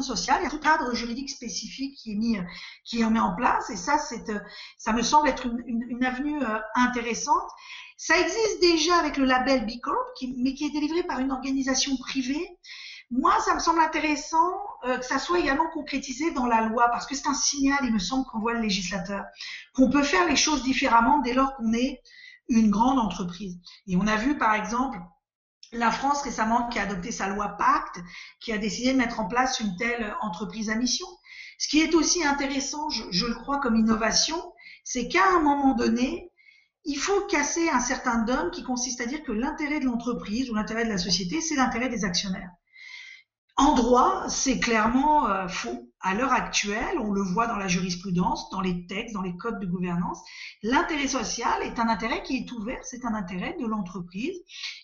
sociale. Il y a tout cadre juridique spécifique qui est mis, qui est mis en place. Et ça, c'est, ça me semble être une, avenue euh, intéressante. Ça existe déjà avec le label B Corp, mais qui est délivré par une organisation privée. Moi, ça me semble intéressant euh, que ça soit également concrétisé dans la loi, parce que c'est un signal, il me semble, qu'on voit le législateur, qu'on peut faire les choses différemment dès lors qu'on est une grande entreprise. Et on a vu, par exemple, la France récemment qui a adopté sa loi Pacte, qui a décidé de mettre en place une telle entreprise à mission. Ce qui est aussi intéressant, je, le crois, comme innovation, c'est qu'à un moment donné, il faut casser un certain dogme qui consiste à dire que l'intérêt de l'entreprise ou l'intérêt de la société, c'est l'intérêt des actionnaires. En droit, c'est clairement euh, faux. À l'heure actuelle, on le voit dans la jurisprudence, dans les textes, dans les codes de gouvernance, l'intérêt social est un intérêt qui est ouvert, c'est un intérêt de l'entreprise,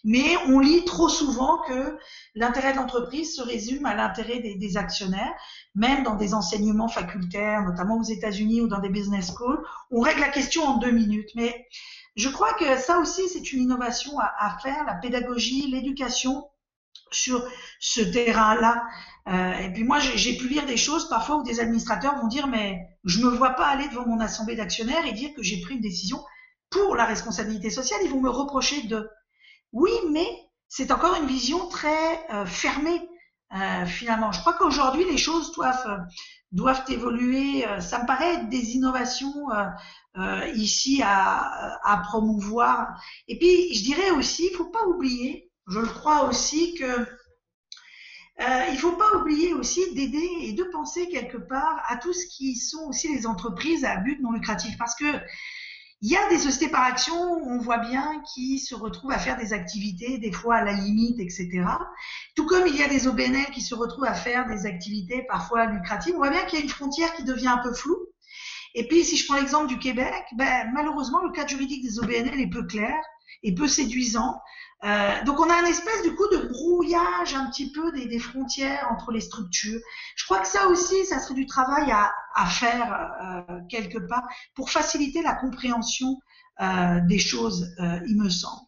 mais on lit trop souvent que l'intérêt de l'entreprise se résume à l'intérêt des, des, actionnaires, même dans des enseignements facultaires, notamment aux États-Unis ou dans des business schools, on règle la question en deux minutes. Mais je crois que ça aussi, c'est une innovation à, à faire, la pédagogie, l'éducation sur ce terrain-là. Euh, et puis moi, j'ai pu lire des choses parfois où des administrateurs vont dire, mais je ne me vois pas aller devant mon assemblée d'actionnaires et dire que j'ai pris une décision pour la responsabilité sociale. Ils vont me reprocher de... Oui, mais c'est encore une vision très euh, fermée, euh, finalement. Je crois qu'aujourd'hui, les choses doivent, doivent évoluer. Ça me paraît être des innovations ici à, à promouvoir. Et puis, je dirais aussi, il faut pas oublier je le crois aussi que euh, il faut pas oublier aussi d'aider et de penser quelque part à tout ce qui sont aussi les entreprises à but non lucratif parce que il y a des sociétés par action, on voit bien, qui se retrouvent à faire des activités, des fois à la limite, etc. Tout comme il y a des OBNL qui se retrouvent à faire des activités parfois lucratives. On voit bien qu'il y a une frontière qui devient un peu floue. Et puis, si je prends l'exemple du Québec, ben, malheureusement, le cadre juridique des OBNL est peu clair et peu séduisant. Euh, donc on a un espèce du coup de brouillage un petit peu des, frontières entre les structures. Je crois que ça aussi, ça serait du travail à, à faire euh, quelque part pour faciliter la compréhension euh, des choses, euh, il me semble.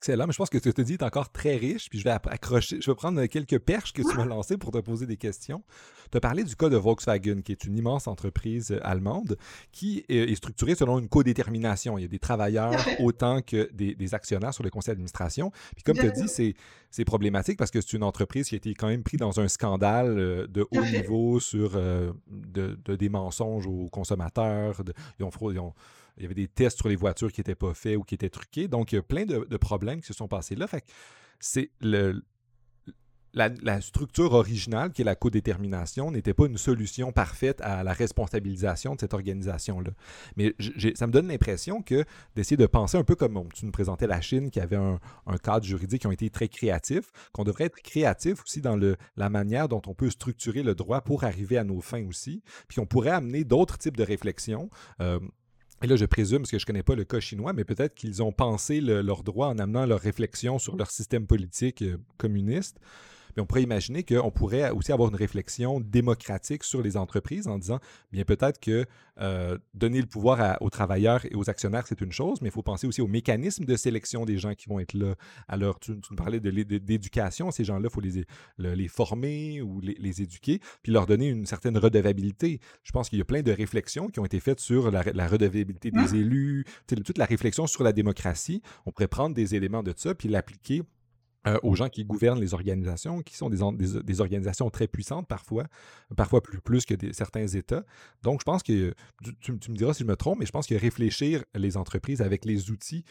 Excellent, mais je pense que ce que tu te dis est encore très riche, puis je vais accrocher, je vais prendre quelques perches que tu m'as lancées pour te poser des questions. Tu as parlé du cas de Volkswagen, qui est une immense entreprise euh, allemande qui est structurée selon une codétermination. Il y a des travailleurs autant que des, actionnaires sur le conseil d'administration. Puis comme tu as dit, c'est problématique parce que c'est une entreprise qui a été quand même prise dans un scandale euh, de haut niveau sur euh, de, des mensonges aux consommateurs. ils ont, ils ont il y avait des tests sur les voitures qui n'étaient pas faits ou qui étaient truqués. Donc, il y a plein de, problèmes qui se sont passés là. C'est la, structure originale, qui est la codétermination, n'était pas une solution parfaite à la responsabilisation de cette organisation-là. Mais ça me donne l'impression que d'essayer de penser un peu comme tu nous présentais la Chine, qui avait un, cadre juridique qui ont été très créatif, qu'on devrait être créatif aussi dans la manière dont on peut structurer le droit pour arriver à nos fins aussi, puis on pourrait amener d'autres types de réflexions. Euh, et là, je présume, parce que je ne connais pas le cas chinois, mais peut-être qu'ils ont pensé leur droit en amenant leur réflexion sur leur système politique euh, on pourrait imaginer qu'on pourrait aussi avoir une réflexion démocratique sur les entreprises en disant, bien peut-être que euh, donner le pouvoir aux travailleurs et aux actionnaires, c'est une chose, mais il faut penser aussi aux mécanismes de sélection des gens qui vont être là. Alors, tu, tu nous parlais d'éducation, ces gens-là, il faut les, les former ou les, éduquer, puis leur donner une certaine redevabilité. Je pense qu'il y a plein de réflexions qui ont été faites sur la, redevabilité des élus, toute la réflexion sur la démocratie. On pourrait prendre des éléments de ça, puis l'appliquer euh, aux gens qui gouvernent les organisations, qui sont des, des, organisations très puissantes parfois, parfois plus, plus que certains États. Donc, je pense que, tu, me diras si je me trompe, mais je pense que réfléchir les entreprises avec les outils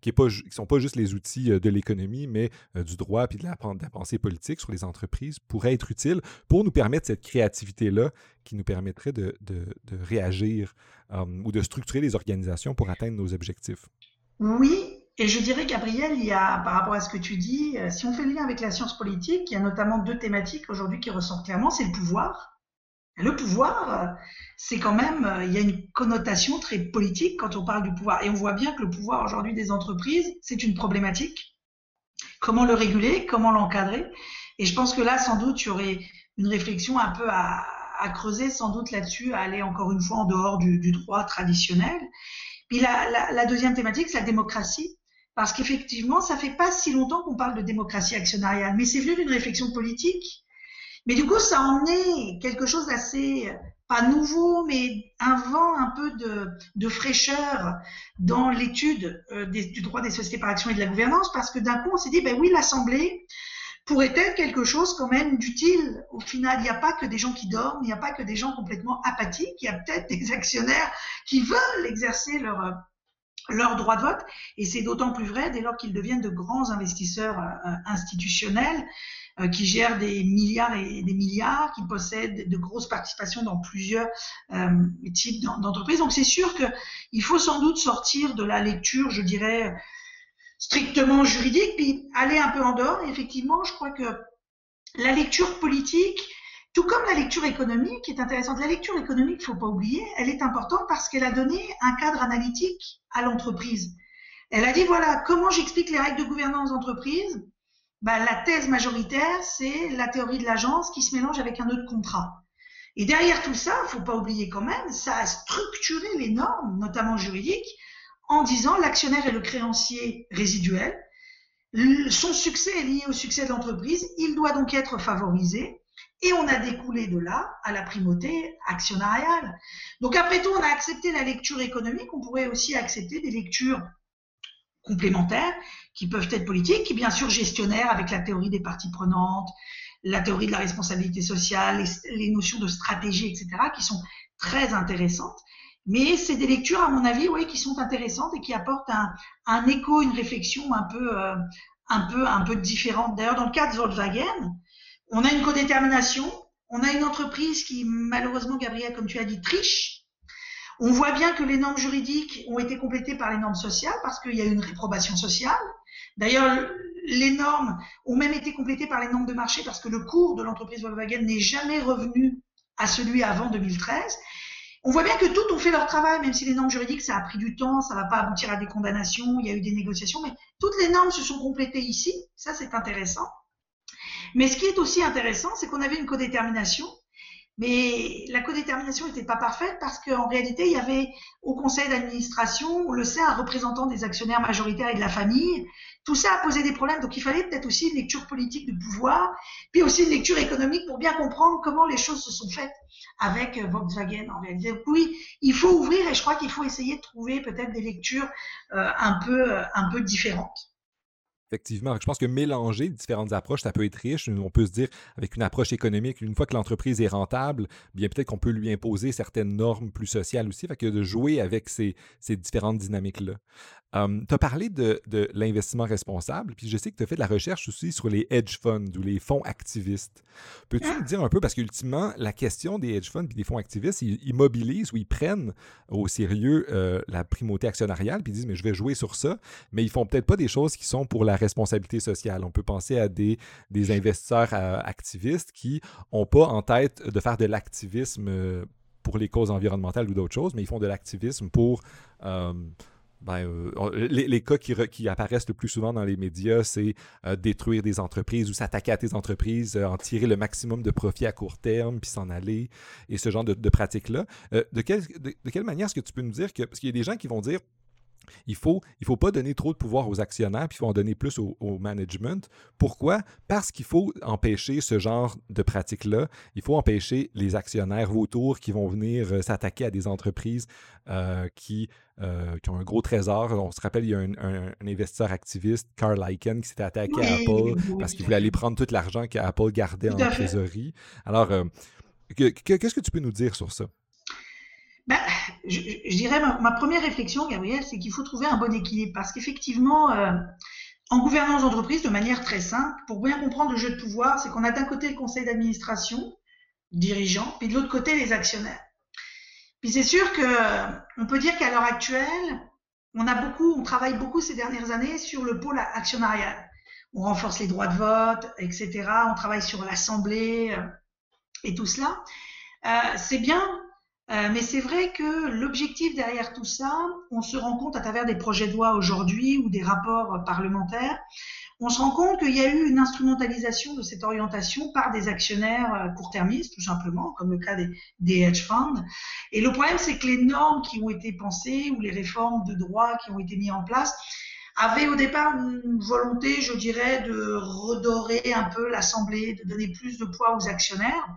qui ne sont pas juste les outils euh, de l'économie, mais euh, du droit et de la, pensée politique sur les entreprises pourrait être utile pour nous permettre cette créativité-là qui nous permettrait de, de réagir ou de structurer les organisations pour atteindre nos objectifs. Oui, et je dirais, Gabriel, il y a, par rapport à ce que tu dis, euh, si on fait le lien avec la science politique, il y a notamment deux thématiques aujourd'hui qui ressortent clairement, c'est le pouvoir. Le pouvoir, euh, c'est quand même, euh, il y a une connotation très politique quand on parle du pouvoir. Et on voit bien que le pouvoir aujourd'hui des entreprises, c'est une problématique. Comment le réguler, comment l'encadrer Et je pense que là, sans doute, il y aurait une réflexion un peu à, creuser, sans doute là-dessus, à aller encore une fois en dehors du, droit traditionnel. Puis la deuxième thématique, c'est la démocratie. Parce qu'effectivement, ça fait pas si longtemps qu'on parle de démocratie actionnariale, mais c'est venu d'une réflexion politique. Mais du coup, ça a emmené quelque chose d'assez, pas nouveau, mais un vent un peu de, fraîcheur dans l'étude euh, du droit des sociétés par action et de la gouvernance, parce que d'un coup, on s'est dit, ben oui, l'Assemblée, pourrait être quelque chose quand même d'utile. Au final, il n'y a pas que des gens qui dorment, il n'y a pas que des gens complètement apathiques, il y a peut-être des actionnaires qui veulent exercer leur, leur droit de vote. Et c'est d'autant plus vrai dès lors qu'ils deviennent de grands investisseurs euh, institutionnels euh, qui gèrent des milliards et des milliards, qui possèdent de grosses participations dans plusieurs euh, types d'entreprises. Donc c'est sûr qu'il faut sans doute sortir de la lecture, je dirais, strictement juridique, puis aller un peu en dehors. Effectivement, je crois que la lecture politique, tout comme la lecture économique est intéressante. La lecture économique, il faut pas oublier, elle est importante parce qu'elle a donné un cadre analytique à l'entreprise. Elle a dit, voilà, comment j'explique les règles de gouvernance d'entreprise? Bah, la thèse majoritaire, c'est la théorie de l'agence qui se mélange avec un autre contrat. Et derrière tout ça, il faut pas oublier quand même, ça a structuré les normes, notamment juridiques, en disant l'actionnaire est le créancier résiduel. Son succès est lié au succès de l'entreprise. Il doit donc être favorisé. Et on a découlé de là à la primauté actionnariale. Donc après tout, on a accepté la lecture économique. On pourrait aussi accepter des lectures complémentaires qui peuvent être politiques, qui bien sûr gestionnaires avec la théorie des parties prenantes, la théorie de la responsabilité sociale, les, notions de stratégie, etc., qui sont très intéressantes. Mais c'est des lectures, à mon avis, oui, qui sont intéressantes et qui apportent un, écho, une réflexion un peu, euh, un peu, un peu différente. D'ailleurs, dans le cas de Volkswagen, on a une codétermination, on a une entreprise qui, malheureusement, Gabriel, comme tu as dit, triche on voit bien que les normes juridiques ont été complétées par les normes sociales parce qu'il y a eu une réprobation sociale. D'ailleurs, les normes ont même été complétées par les normes de marché parce que le cours de l'entreprise Volkswagen n'est jamais revenu à celui avant 2013. On voit bien que toutes ont fait leur travail, même si les normes juridiques, ça a pris du temps, ça ne va pas aboutir à des condamnations, il y a eu des négociations, mais toutes les normes se sont complétées ici. Ça, c'est intéressant. Mais ce qui est aussi intéressant, c'est qu'on avait une codétermination mais la codétermination n'était pas parfaite parce qu'en réalité, il y avait au conseil d'administration, on le sait, un représentant des actionnaires majoritaires et de la famille. Tout ça a posé des problèmes. Donc, il fallait peut-être aussi une lecture politique de pouvoir, puis aussi une lecture économique pour bien comprendre comment les choses se sont faites avec Volkswagen en réalité. Donc, oui, il faut ouvrir et je crois qu'il faut essayer de trouver peut-être des lectures euh, un peu, euh, un peu différentes. Effectivement, je pense que mélanger différentes approches, ça peut être riche. On peut se dire, avec une approche économique, une fois que l'entreprise est rentable, bien peut-être qu'on peut lui imposer certaines normes plus sociales aussi. Fait que de jouer avec ces, ces différentes dynamiques-là tu as parlé de, l'investissement responsable, puis je sais que tu as fait de la recherche aussi sur les hedge funds ou les fonds activistes. Peux-tu me dire un peu, parce qu'ultimement, la question des hedge funds et des fonds activistes, ils, mobilisent ou ils prennent au sérieux euh, la primauté actionnariale, puis ils disent, mais je vais jouer sur ça, mais ils font peut-être pas des choses qui sont pour la responsabilité sociale. On peut penser à des, des investisseurs euh, activistes qui n'ont pas en tête de faire de l'activisme euh, pour les causes environnementales ou d'autres choses, mais ils font de l'activisme pour ben, euh, les, cas qui, apparaissent le plus souvent dans les médias, c'est euh, détruire des entreprises ou s'attaquer à tes entreprises, euh, en tirer le maximum de profit à court terme, puis s'en aller, et ce genre de, pratiques-là. de, de, quelle manière est-ce que tu peux nous dire que, parce qu'il y a des gens qui vont dire, il faut, il faut pas donner trop de pouvoir aux actionnaires, puis il faut en donner plus au, management. Pourquoi? Parce qu'il faut empêcher ce genre de pratique-là. Il faut empêcher les actionnaires autour qui vont venir euh, s'attaquer à des entreprises euh, qui, euh, qui, ont un gros trésor. On se rappelle, il y a un, investisseur activiste, Carl Icahn, qui s'était attaqué à Apple parce qu'il voulait aller prendre tout l'argent qu'Apple gardait en trésorerie. Alors, qu'est-ce que tu peux nous dire sur ça? Ben, je, dirais ma, première réflexion, Gabriel, c'est qu'il faut trouver un bon équilibre parce qu'effectivement, euh, en gouvernance d'entreprise, de manière très simple, pour bien comprendre le jeu de pouvoir, c'est qu'on a d'un côté le conseil d'administration, dirigeant, puis de l'autre côté les actionnaires. Puis c'est sûr que on peut dire qu'à l'heure actuelle, on a beaucoup, on travaille beaucoup ces dernières années sur le pôle actionnarial. On renforce les droits de vote, etc. On travaille sur l'assemblée euh, et tout cela. Euh, c'est bien euh, mais c'est vrai que l'objectif derrière tout ça, on se rend compte à travers des projets de loi aujourd'hui ou des rapports parlementaires, on se rend compte qu'il y a eu une instrumentalisation de cette orientation par des actionnaires euh, court-termistes, tout simplement, comme le cas des, des hedge funds. Et le problème, c'est que les normes qui ont été pensées ou les réformes de droit qui ont été mises en place avaient au départ une volonté, je dirais, de redorer un peu l'Assemblée, de donner plus de poids aux actionnaires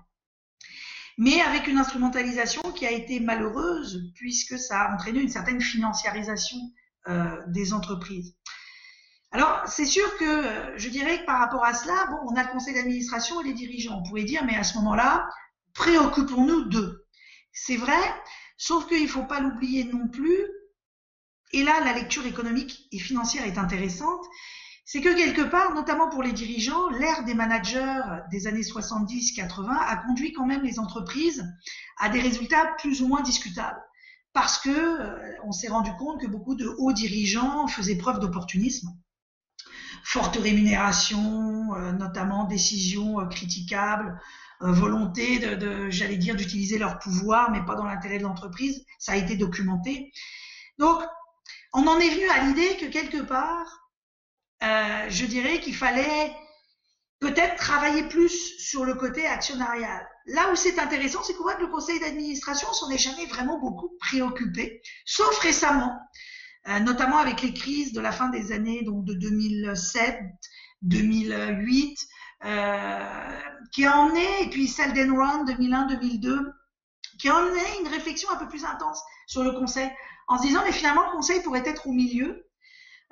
mais avec une instrumentalisation qui a été malheureuse puisque ça a entraîné une certaine financiarisation euh, des entreprises. Alors, c'est sûr que je dirais que par rapport à cela, bon, on a le conseil d'administration et les dirigeants. On pourrait dire, mais à ce moment-là, préoccupons-nous d'eux. C'est vrai, sauf qu'il ne faut pas l'oublier non plus. Et là, la lecture économique et financière est intéressante. C'est que quelque part, notamment pour les dirigeants, l'ère des managers des années 70-80 a conduit quand même les entreprises à des résultats plus ou moins discutables parce que euh, on s'est rendu compte que beaucoup de hauts dirigeants faisaient preuve d'opportunisme forte rémunération, euh, notamment décisions euh, critiquables, euh, volonté de, j'allais dire, d'utiliser leur pouvoir, mais pas dans l'intérêt de l'entreprise. Ça a été documenté. Donc, on en est venu à l'idée que quelque part, je dirais qu'il fallait peut-être travailler plus sur le côté actionnarial. Là où c'est intéressant, c'est qu'on voit que le conseil d'administration s'en est jamais vraiment beaucoup préoccupé, sauf récemment. Euh, notamment avec les crises de la fin des années donc de 2007, 2008, euh, qui a emmené, et puis celle d'Enron 2001-2002, qui a emmené une réflexion un peu plus intense sur le conseil, en se disant, mais finalement, le conseil pourrait être au milieu.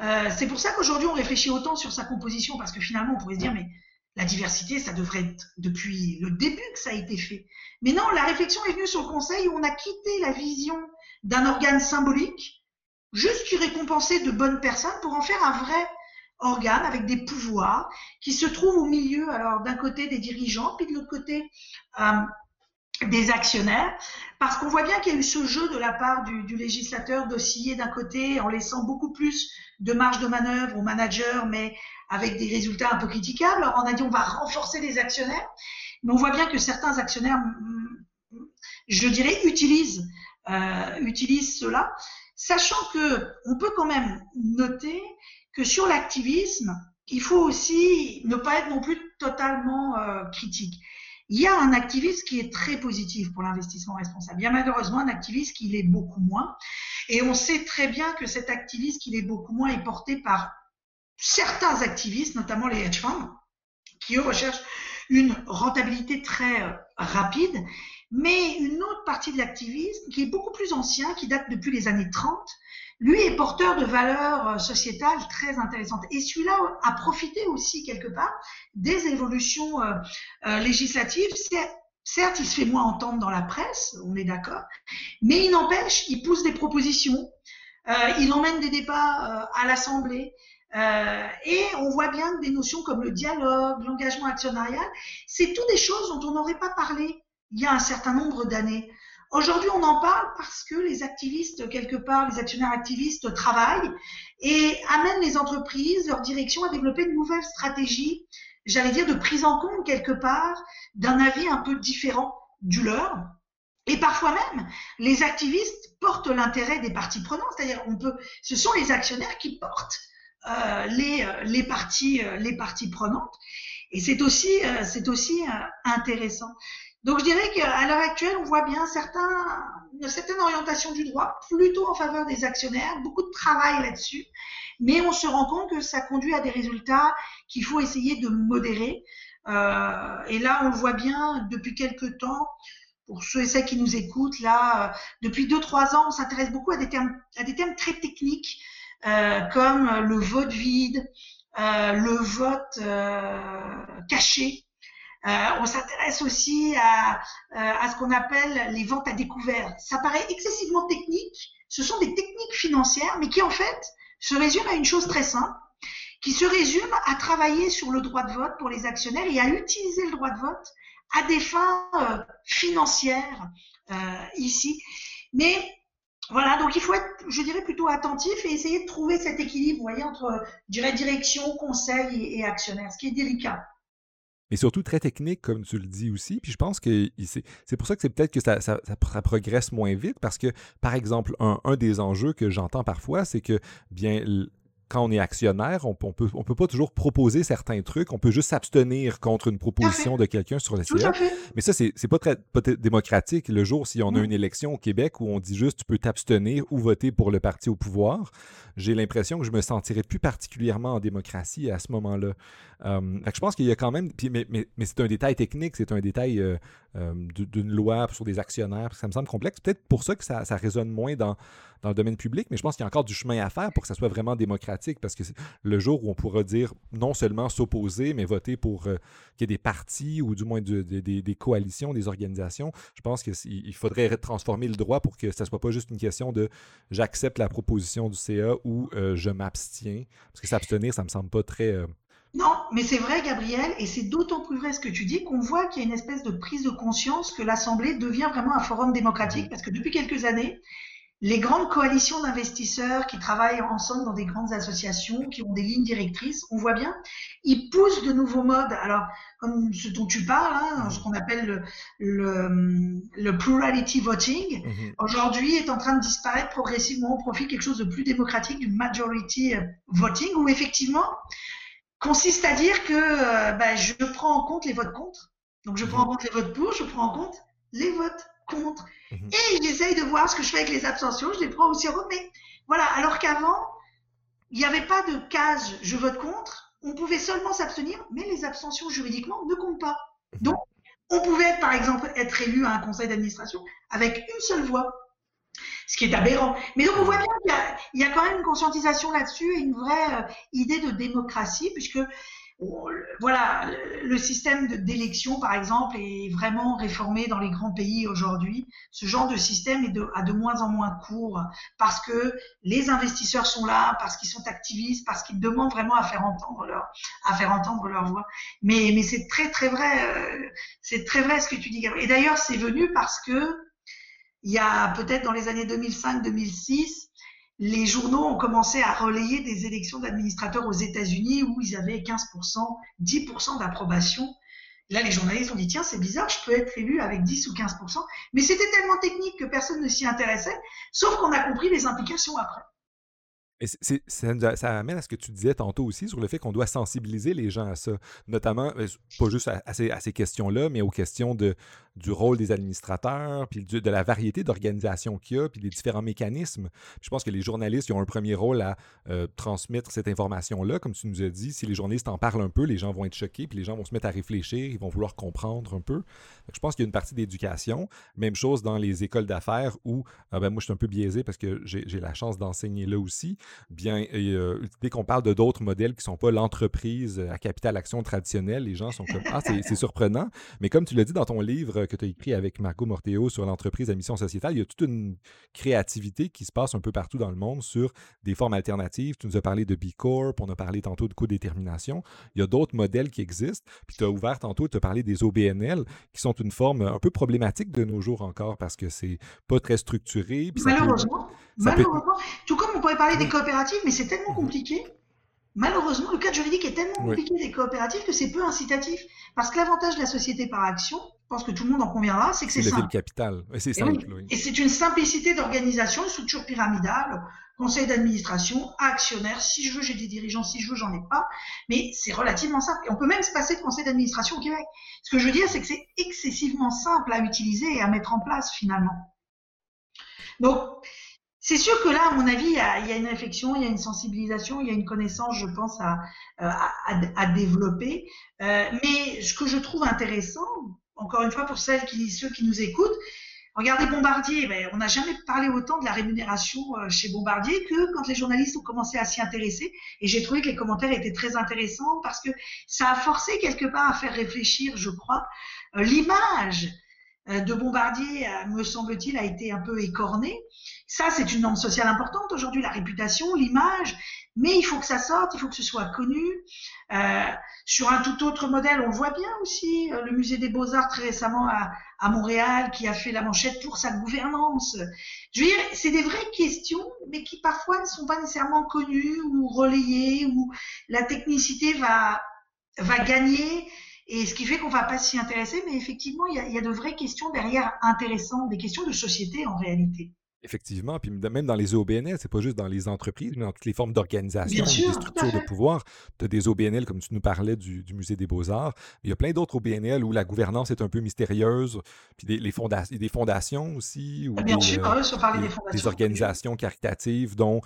Euh, c'est pour ça qu'aujourd'hui, on réfléchit autant sur sa composition, parce que finalement, on pourrait se dire, mais la diversité, ça devrait être depuis le début que ça a été fait. Mais non, la réflexion est venue sur le conseil où on a quitté la vision d'un organe symbolique juste qui récompensait de bonnes personnes pour en faire un vrai organe avec des pouvoirs qui se trouvent au milieu, alors d'un côté des dirigeants, puis de l'autre côté euh, des actionnaires, parce qu'on voit bien qu'il y a eu ce jeu de la part du, du législateur d'osciller d'un côté en laissant beaucoup plus de marge de manœuvre aux managers, mais avec des résultats un peu critiquables. Alors on a dit on va renforcer les actionnaires, mais on voit bien que certains actionnaires, je dirais, utilisent, euh, utilisent cela Sachant que on peut quand même noter que sur l'activisme, il faut aussi ne pas être non plus totalement euh, critique. Il y a un activisme qui est très positif pour l'investissement responsable. Il y a malheureusement un activisme qui l'est beaucoup moins. Et on sait très bien que cet activisme qui l'est beaucoup moins est porté par certains activistes, notamment les hedge funds, qui eux recherchent une rentabilité très euh, rapide mais une autre partie de l'activisme, qui est beaucoup plus ancien, qui date depuis les années 30, lui est porteur de valeurs euh, sociétales très intéressantes. Et celui-là a profité aussi quelque part des évolutions euh, euh, législatives. Certes, il se fait moins entendre dans la presse, on est d'accord, mais il n'empêche, il pousse des propositions, il emmène des débats à l'Assemblée. et on voit bien des notions comme le dialogue, l'engagement actionnarial, c'est toutes des choses dont on n'aurait pas parlé il y a un certain nombre d'années. Aujourd'hui, on en parle parce que les activistes, quelque part, les actionnaires activistes travaillent et amènent les entreprises, leur direction à développer une nouvelle stratégie, j'allais dire, de prise en compte, quelque part, d'un avis un peu différent du leur. Et parfois même, les activistes portent l'intérêt des parties prenantes, c'est-à-dire, on peut, ce sont les actionnaires qui portent euh, les, euh, les, parties, euh, les parties prenantes. Et c'est aussi, c'est aussi intéressant. Donc je dirais qu'à l'heure actuelle, on voit bien certains, une certaine orientation du droit plutôt en faveur des actionnaires, beaucoup de travail là-dessus, mais on se rend compte que ça conduit à des résultats qu'il faut essayer de modérer. Euh, et là, on le voit bien depuis quelques temps. Pour ceux et celles qui nous écoutent, là, euh, depuis deux trois ans, on s'intéresse beaucoup à des termes, à des thèmes très techniques, euh, comme le vote vide, euh, le vote euh, caché. Euh, on s'intéresse aussi à, euh, à ce qu'on appelle les ventes à découvert. Ça paraît excessivement technique. Ce sont des techniques financières, mais qui en fait se résument à une chose très simple, qui se résume à travailler sur le droit de vote pour les actionnaires et à utiliser le droit de vote à des fins euh, financières ici. Mais voilà, donc il faut être, je dirais, plutôt attentif et essayer de trouver cet équilibre, vous voyez, entre, je direction, conseil et, et actionnaire, ce qui est délicat mais surtout très technique, comme tu le dis aussi. Puis je pense que c'est pour ça que c'est peut-être que ça, progresse moins vite, parce que, par exemple, un des enjeux que j'entends parfois, c'est que, bien, quand on est actionnaire, on, on peut, on peut pas toujours proposer certains trucs. On peut juste s'abstenir contre une proposition de quelqu'un sur le CA. Mais ça, c'est, c'est pas très démocratique. Le jour, si on a une élection au Québec où on dit juste tu peux t'abstenir ou voter pour le parti au pouvoir, j'ai l'impression que je me sentirais plus particulièrement en démocratie à ce moment-là. Euh, je pense qu'il y a quand même. mais, mais, mais c'est un détail technique, c'est un détail euh, euh, d'une loi sur des actionnaires. Ça me semble complexe. Peut-être pour ça que ça, résonne moins dans, dans le domaine public, mais je pense qu'il y a encore du chemin à faire pour que ça soit vraiment démocratique parce que le jour où on pourra dire non seulement s'opposer, mais voter pour euh, qu'il y ait des partis ou du moins des coalitions, des organisations, je pense qu'il faudrait transformer le droit pour que ça soit pas juste une question de j'accepte la proposition du CA ou euh, je m'abstiens. Parce que s'abstenir, ça me semble pas très. Euh, non, mais c'est vrai, Gabriel, et c'est d'autant plus vrai ce que tu dis qu'on voit qu'il y a une espèce de prise de conscience que l'Assemblée devient vraiment un forum démocratique, parce que depuis quelques années, les grandes coalitions d'investisseurs qui travaillent ensemble dans des grandes associations, qui ont des lignes directrices, on voit bien, ils poussent de nouveaux modes. Alors, comme ce dont tu parles, hein, ce qu'on appelle le, le, plurality voting, mhm. aujourd'hui est en train de disparaître progressivement au profit de quelque chose de plus démocratique, du majority voting, où effectivement, consiste à dire que euh, bah, je prends en compte les votes contre. Donc je prends en mhm. compte les votes pour, je prends en compte les votes contre. Mhm. Et j'essaye de voir ce que je fais avec les abstentions, je les prends aussi. Mais voilà, alors qu'avant, il n'y avait pas de case je vote contre, on pouvait seulement s'abstenir, mais les abstentions juridiquement ne comptent pas. Mhm. Donc, on pouvait, par exemple, être élu à un conseil d'administration avec une seule voix ce qui est aberrant. Mais donc on voit bien qu'il y, a quand même une conscientisation là-dessus et une vraie euh, idée de démocratie, puisque voilà, le système d'élection, par exemple, est vraiment réformé dans les grands pays aujourd'hui. Ce genre de système est de, a de moins en moins cours parce que les investisseurs sont là, parce qu'ils sont activistes, parce qu'ils demandent vraiment à faire entendre leur, à faire entendre leur voix. Mais, mais c'est très très vrai, euh, c'est très vrai ce que tu dis, Gabriel. Et d'ailleurs, c'est venu parce que il y a peut-être dans les années 2005-2006, les journaux ont commencé à relayer des élections d'administrateurs aux États-Unis où ils avaient 15%, 10% d'approbation. Là, les journalistes ont dit, tiens, c'est bizarre, je peux être élu avec 10 ou 15%. Mais c'était tellement technique que personne ne s'y intéressait, sauf qu'on a compris les implications après. Et ça, amène à ce que tu disais tantôt aussi sur le fait qu'on doit sensibiliser les gens à ça, notamment, euh, pas juste à, ces, questions-là, mais aux questions de, du rôle des administrateurs, puis de, la variété d'organisations qu'il y a, puis des différents mécanismes. je pense que les journalistes ils ont un premier rôle à euh, transmettre cette information-là. Comme tu nous as dit, si les journalistes en parlent un peu, les gens vont être choqués, puis les gens vont se mettre à réfléchir, ils vont vouloir comprendre un peu. je pense qu'il y a une partie d'éducation. Même chose dans les écoles d'affaires où, ah ben moi je suis un peu biaisé parce que j'ai la chance d'enseigner là aussi. Bien, euh, dès qu'on parle de d'autres modèles qui ne sont pas l'entreprise à capital action traditionnelle, les gens sont comme Ah, c'est surprenant. Mais comme tu l'as dit dans ton livre, que tu as écrit avec Margot Morteo sur l'entreprise à mission sociétale, il y a toute une créativité qui se passe un peu partout dans le monde sur des formes alternatives. Tu nous as parlé de B Corp, on a parlé tantôt de co-détermination. Il y a d'autres modèles qui existent. Puis tu as ouvert tantôt, tu as parlé des OBNL, qui sont une forme un peu problématique de nos jours encore parce que c'est pas très structuré. Malheureusement. Malheureusement. Tout comme on pourrait parler des coopératives, mais c'est tellement compliqué. Malheureusement, le cadre juridique est tellement compliqué des coopératives que c'est peu incitatif. Parce que l'avantage de la société par action, je pense que tout le monde en conviendra, c'est que c'est simple. le capital. C'est simple, oui. Et c'est une simplicité d'organisation, une structure pyramidale, conseil d'administration, actionnaire. Si je veux, j'ai des dirigeants. Si je veux, j'en ai pas. Mais c'est relativement simple. Et on peut même se passer de conseil d'administration au Québec. Ce que je veux dire, c'est que c'est excessivement simple à utiliser et à mettre en place finalement. Donc, c'est sûr que là, à mon avis, il y, a, une réflexion, il y a une sensibilisation, il y a une connaissance, je pense, à, à, développer. Euh, mais ce que je trouve intéressant, encore une fois pour celles qui, ceux qui nous écoutent, regardez Bombardier, ben, on n'a jamais parlé autant de la rémunération euh, chez Bombardier que quand les journalistes ont commencé à s'y intéresser. Et j'ai trouvé que les commentaires étaient très intéressants parce que ça a forcé quelque part à faire réfléchir, je crois, euh, l'image euh, de Bombardier, euh, me semble-t-il, a été un peu écorné. Ça, c'est une norme sociale importante aujourd'hui, la réputation, l'image, mais il faut que ça sorte, il faut que ce soit connu. Euh, sur un tout autre modèle, on le voit bien aussi, le musée des beaux-arts très récemment à, Montréal, qui a fait la manchette pour sa gouvernance. Je veux dire, c'est des vraies questions, mais qui parfois ne sont pas nécessairement connues ou relayées, où la technicité va, va gagner et ce qui fait qu'on va pas s'y intéresser, mais effectivement, il y, a, il y a de vraies questions derrière intéressantes, des questions de société en réalité. Effectivement, puis même dans les OBNL, c'est pas juste dans les entreprises, mais dans toutes les formes d'organisation, des structures de pouvoir. Tu as des OBNL, comme tu nous parlais du, Musée des Beaux-Arts, il y a plein d'autres OBNL où la gouvernance est un peu mystérieuse, puis des, les des fondations aussi, ou ah, Bien des, sûr, euh, des, fondations. des, organisations caritatives dont,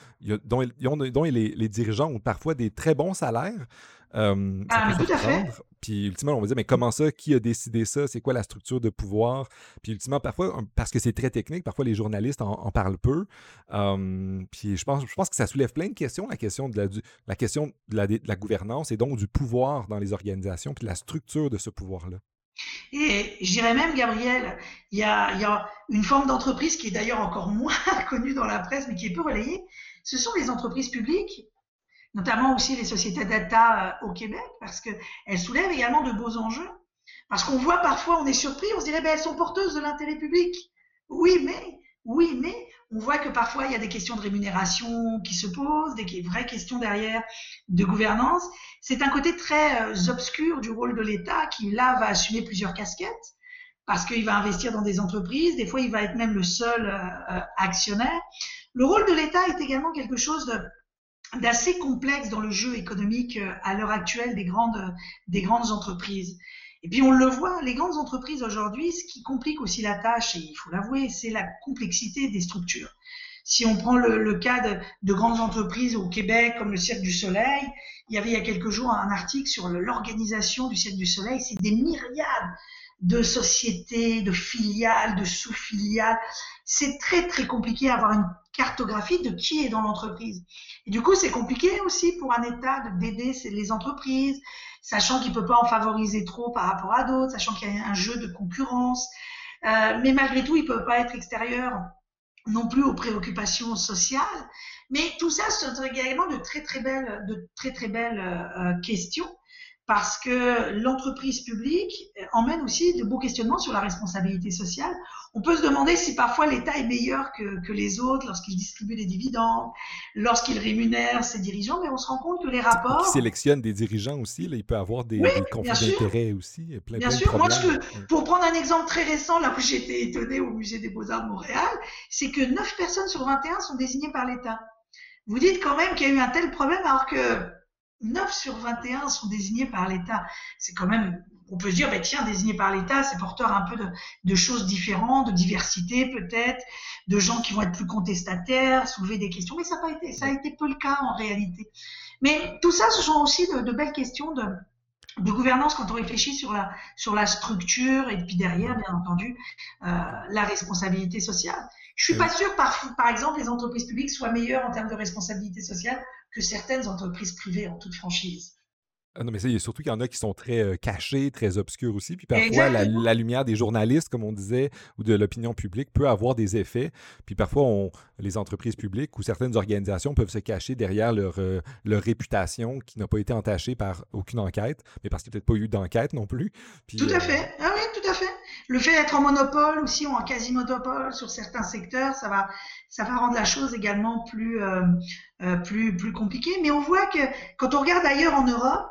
dont, dont, les, les, dirigeants ont parfois des très bons salaires, Euh, ah, tout à fait. Puis ultimement, on va dire, mais comment ça? Qui a décidé ça? C'est quoi la structure de pouvoir? Puis ultimement, parfois, parce que c'est très technique, parfois les journalistes en, parlent peu. puis je pense, je pense que ça soulève plein de questions, la question de la, la question de la, de la gouvernance et donc du pouvoir dans les organisations, puis de la structure de ce pouvoir-là. Et je dirais même, Gabriel, il y a, une forme d'entreprise qui est d'ailleurs encore moins connue dans la presse, mais qui est peu relayée. Ce sont les entreprises publiques, notamment aussi les sociétés data euh, au Québec, parce qu'elles soulèvent également de beaux enjeux. Parce qu'on voit parfois, on est surpris, on se dirait, ben, elles sont porteuses de l'intérêt public. Oui, mais, oui, mais, on voit que parfois il y a des questions de rémunération qui se posent, des vraies questions derrière de gouvernance. C'est un côté très euh, obscur du rôle de l'État qui là va assumer plusieurs casquettes parce qu'il va investir dans des entreprises, des fois il va être même le seul euh, actionnaire. Le rôle de l'État est également quelque chose d'assez complexe dans le jeu économique à l'heure actuelle des grandes, des grandes entreprises. Et puis on le voit, les grandes entreprises aujourd'hui, ce qui complique aussi la tâche, et il faut l'avouer, c'est la complexité des structures. Si on prend le, cas de, de, grandes entreprises au Québec, comme le Cirque du Soleil, il y avait il y a quelques jours un article sur l'organisation du Cirque du Soleil. C'est des myriades de sociétés, de filiales, de sous-filiales. C'est très très compliqué d'avoir une cartographie de qui est dans l'entreprise. Et du coup, c'est compliqué aussi pour un État d'aider les entreprises, sachant qu'il peut pas en favoriser trop par rapport à d'autres, sachant qu'il y a un jeu de concurrence. Euh, mais malgré tout, il peut pas être extérieur non plus aux préoccupations sociales. Mais tout ça, ce sont également de très très belles, de très très belles euh, questions parce que l'entreprise publique emmène aussi de beaux questionnements sur la responsabilité sociale. On peut se demander si parfois l'État est meilleur que, que les autres lorsqu'il distribue des dividendes, lorsqu'il rémunère ses dirigeants, mais on se rend compte que les rapports... Il sélectionne des dirigeants aussi, là, il peut avoir des, conflits d'intérêts aussi. Plein, bien sûr, moi, pour prendre un exemple très récent, là où j'ai été étonné au Musée des Beaux-Arts de Montréal, c'est que 9 personnes sur 21 sont désignées par l'État. Vous dites quand même qu'il y a eu un tel problème alors que 9 sur 21 sont désignés par l'État. C'est quand même, on peut se dire, bah, tiens, désigné par l'État, c'est porteur un peu de, choses différentes, de diversité peut-être, de gens qui vont être plus contestataires, soulever des questions, mais ça n'a pas été, ça a été peu le cas en réalité. Mais tout ça, ce sont aussi de, belles questions de, de gouvernance quand on réfléchit sur la, sur la structure et puis derrière, bien entendu, euh, la responsabilité sociale. Je suis pas sûr, par, par exemple, les entreprises publiques soient meilleures en termes de responsabilité sociale que certaines entreprises privées en toute franchise. Ah non, mais a surtout qu'il y en a qui sont très euh, cachés, très obscurs aussi. Puis parfois, la, lumière des journalistes, comme on disait, ou de l'opinion publique peut avoir des effets. Puis parfois, on, les entreprises publiques ou certaines organisations peuvent se cacher derrière leur, euh, leur réputation qui n'a pas été entachée par aucune enquête, mais parce qu'il n'y a peut-être pas eu d'enquête non plus. tout à euh, fait. Ah Le fait d'être en monopole aussi ou en quasi-monopole sur certains secteurs, ça va, ça va rendre la chose également plus, plus, plus compliquée. Mais on voit que quand on regarde ailleurs en Europe,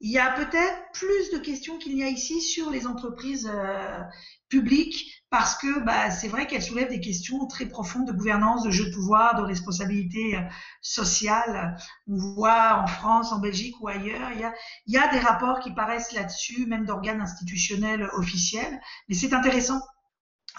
il y a peut-être plus de questions qu'il n'y a ici sur les entreprises euh, publiques parce que bah, c'est vrai qu'elles soulèvent des questions très profondes de gouvernance, de jeu de pouvoir, de responsabilité euh, sociale. On voit en France, en Belgique ou ailleurs, il y a, il y a des rapports qui paraissent là-dessus, même d'organes institutionnels officiels. Mais c'est intéressant.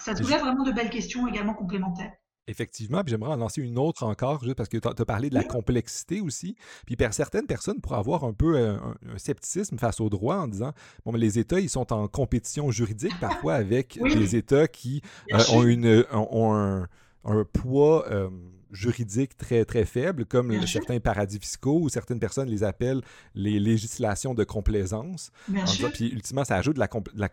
Ça soulève vraiment de belles questions également complémentaires. Effectivement, puis j'aimerais en lancer une autre encore, juste parce que tu as, parlé de la complexité aussi. Puis certaines personnes pourraient avoir un peu euh, un, scepticisme face au droit en disant bon, mais les États, ils sont en compétition juridique parfois avec des États qui euh, ont, une, ont un, un poids. Euh, juridiques très, très faibles, comme certains paradis fiscaux ou certaines personnes les appellent les législations de complaisance. puis ultimement, ça ajoute de la,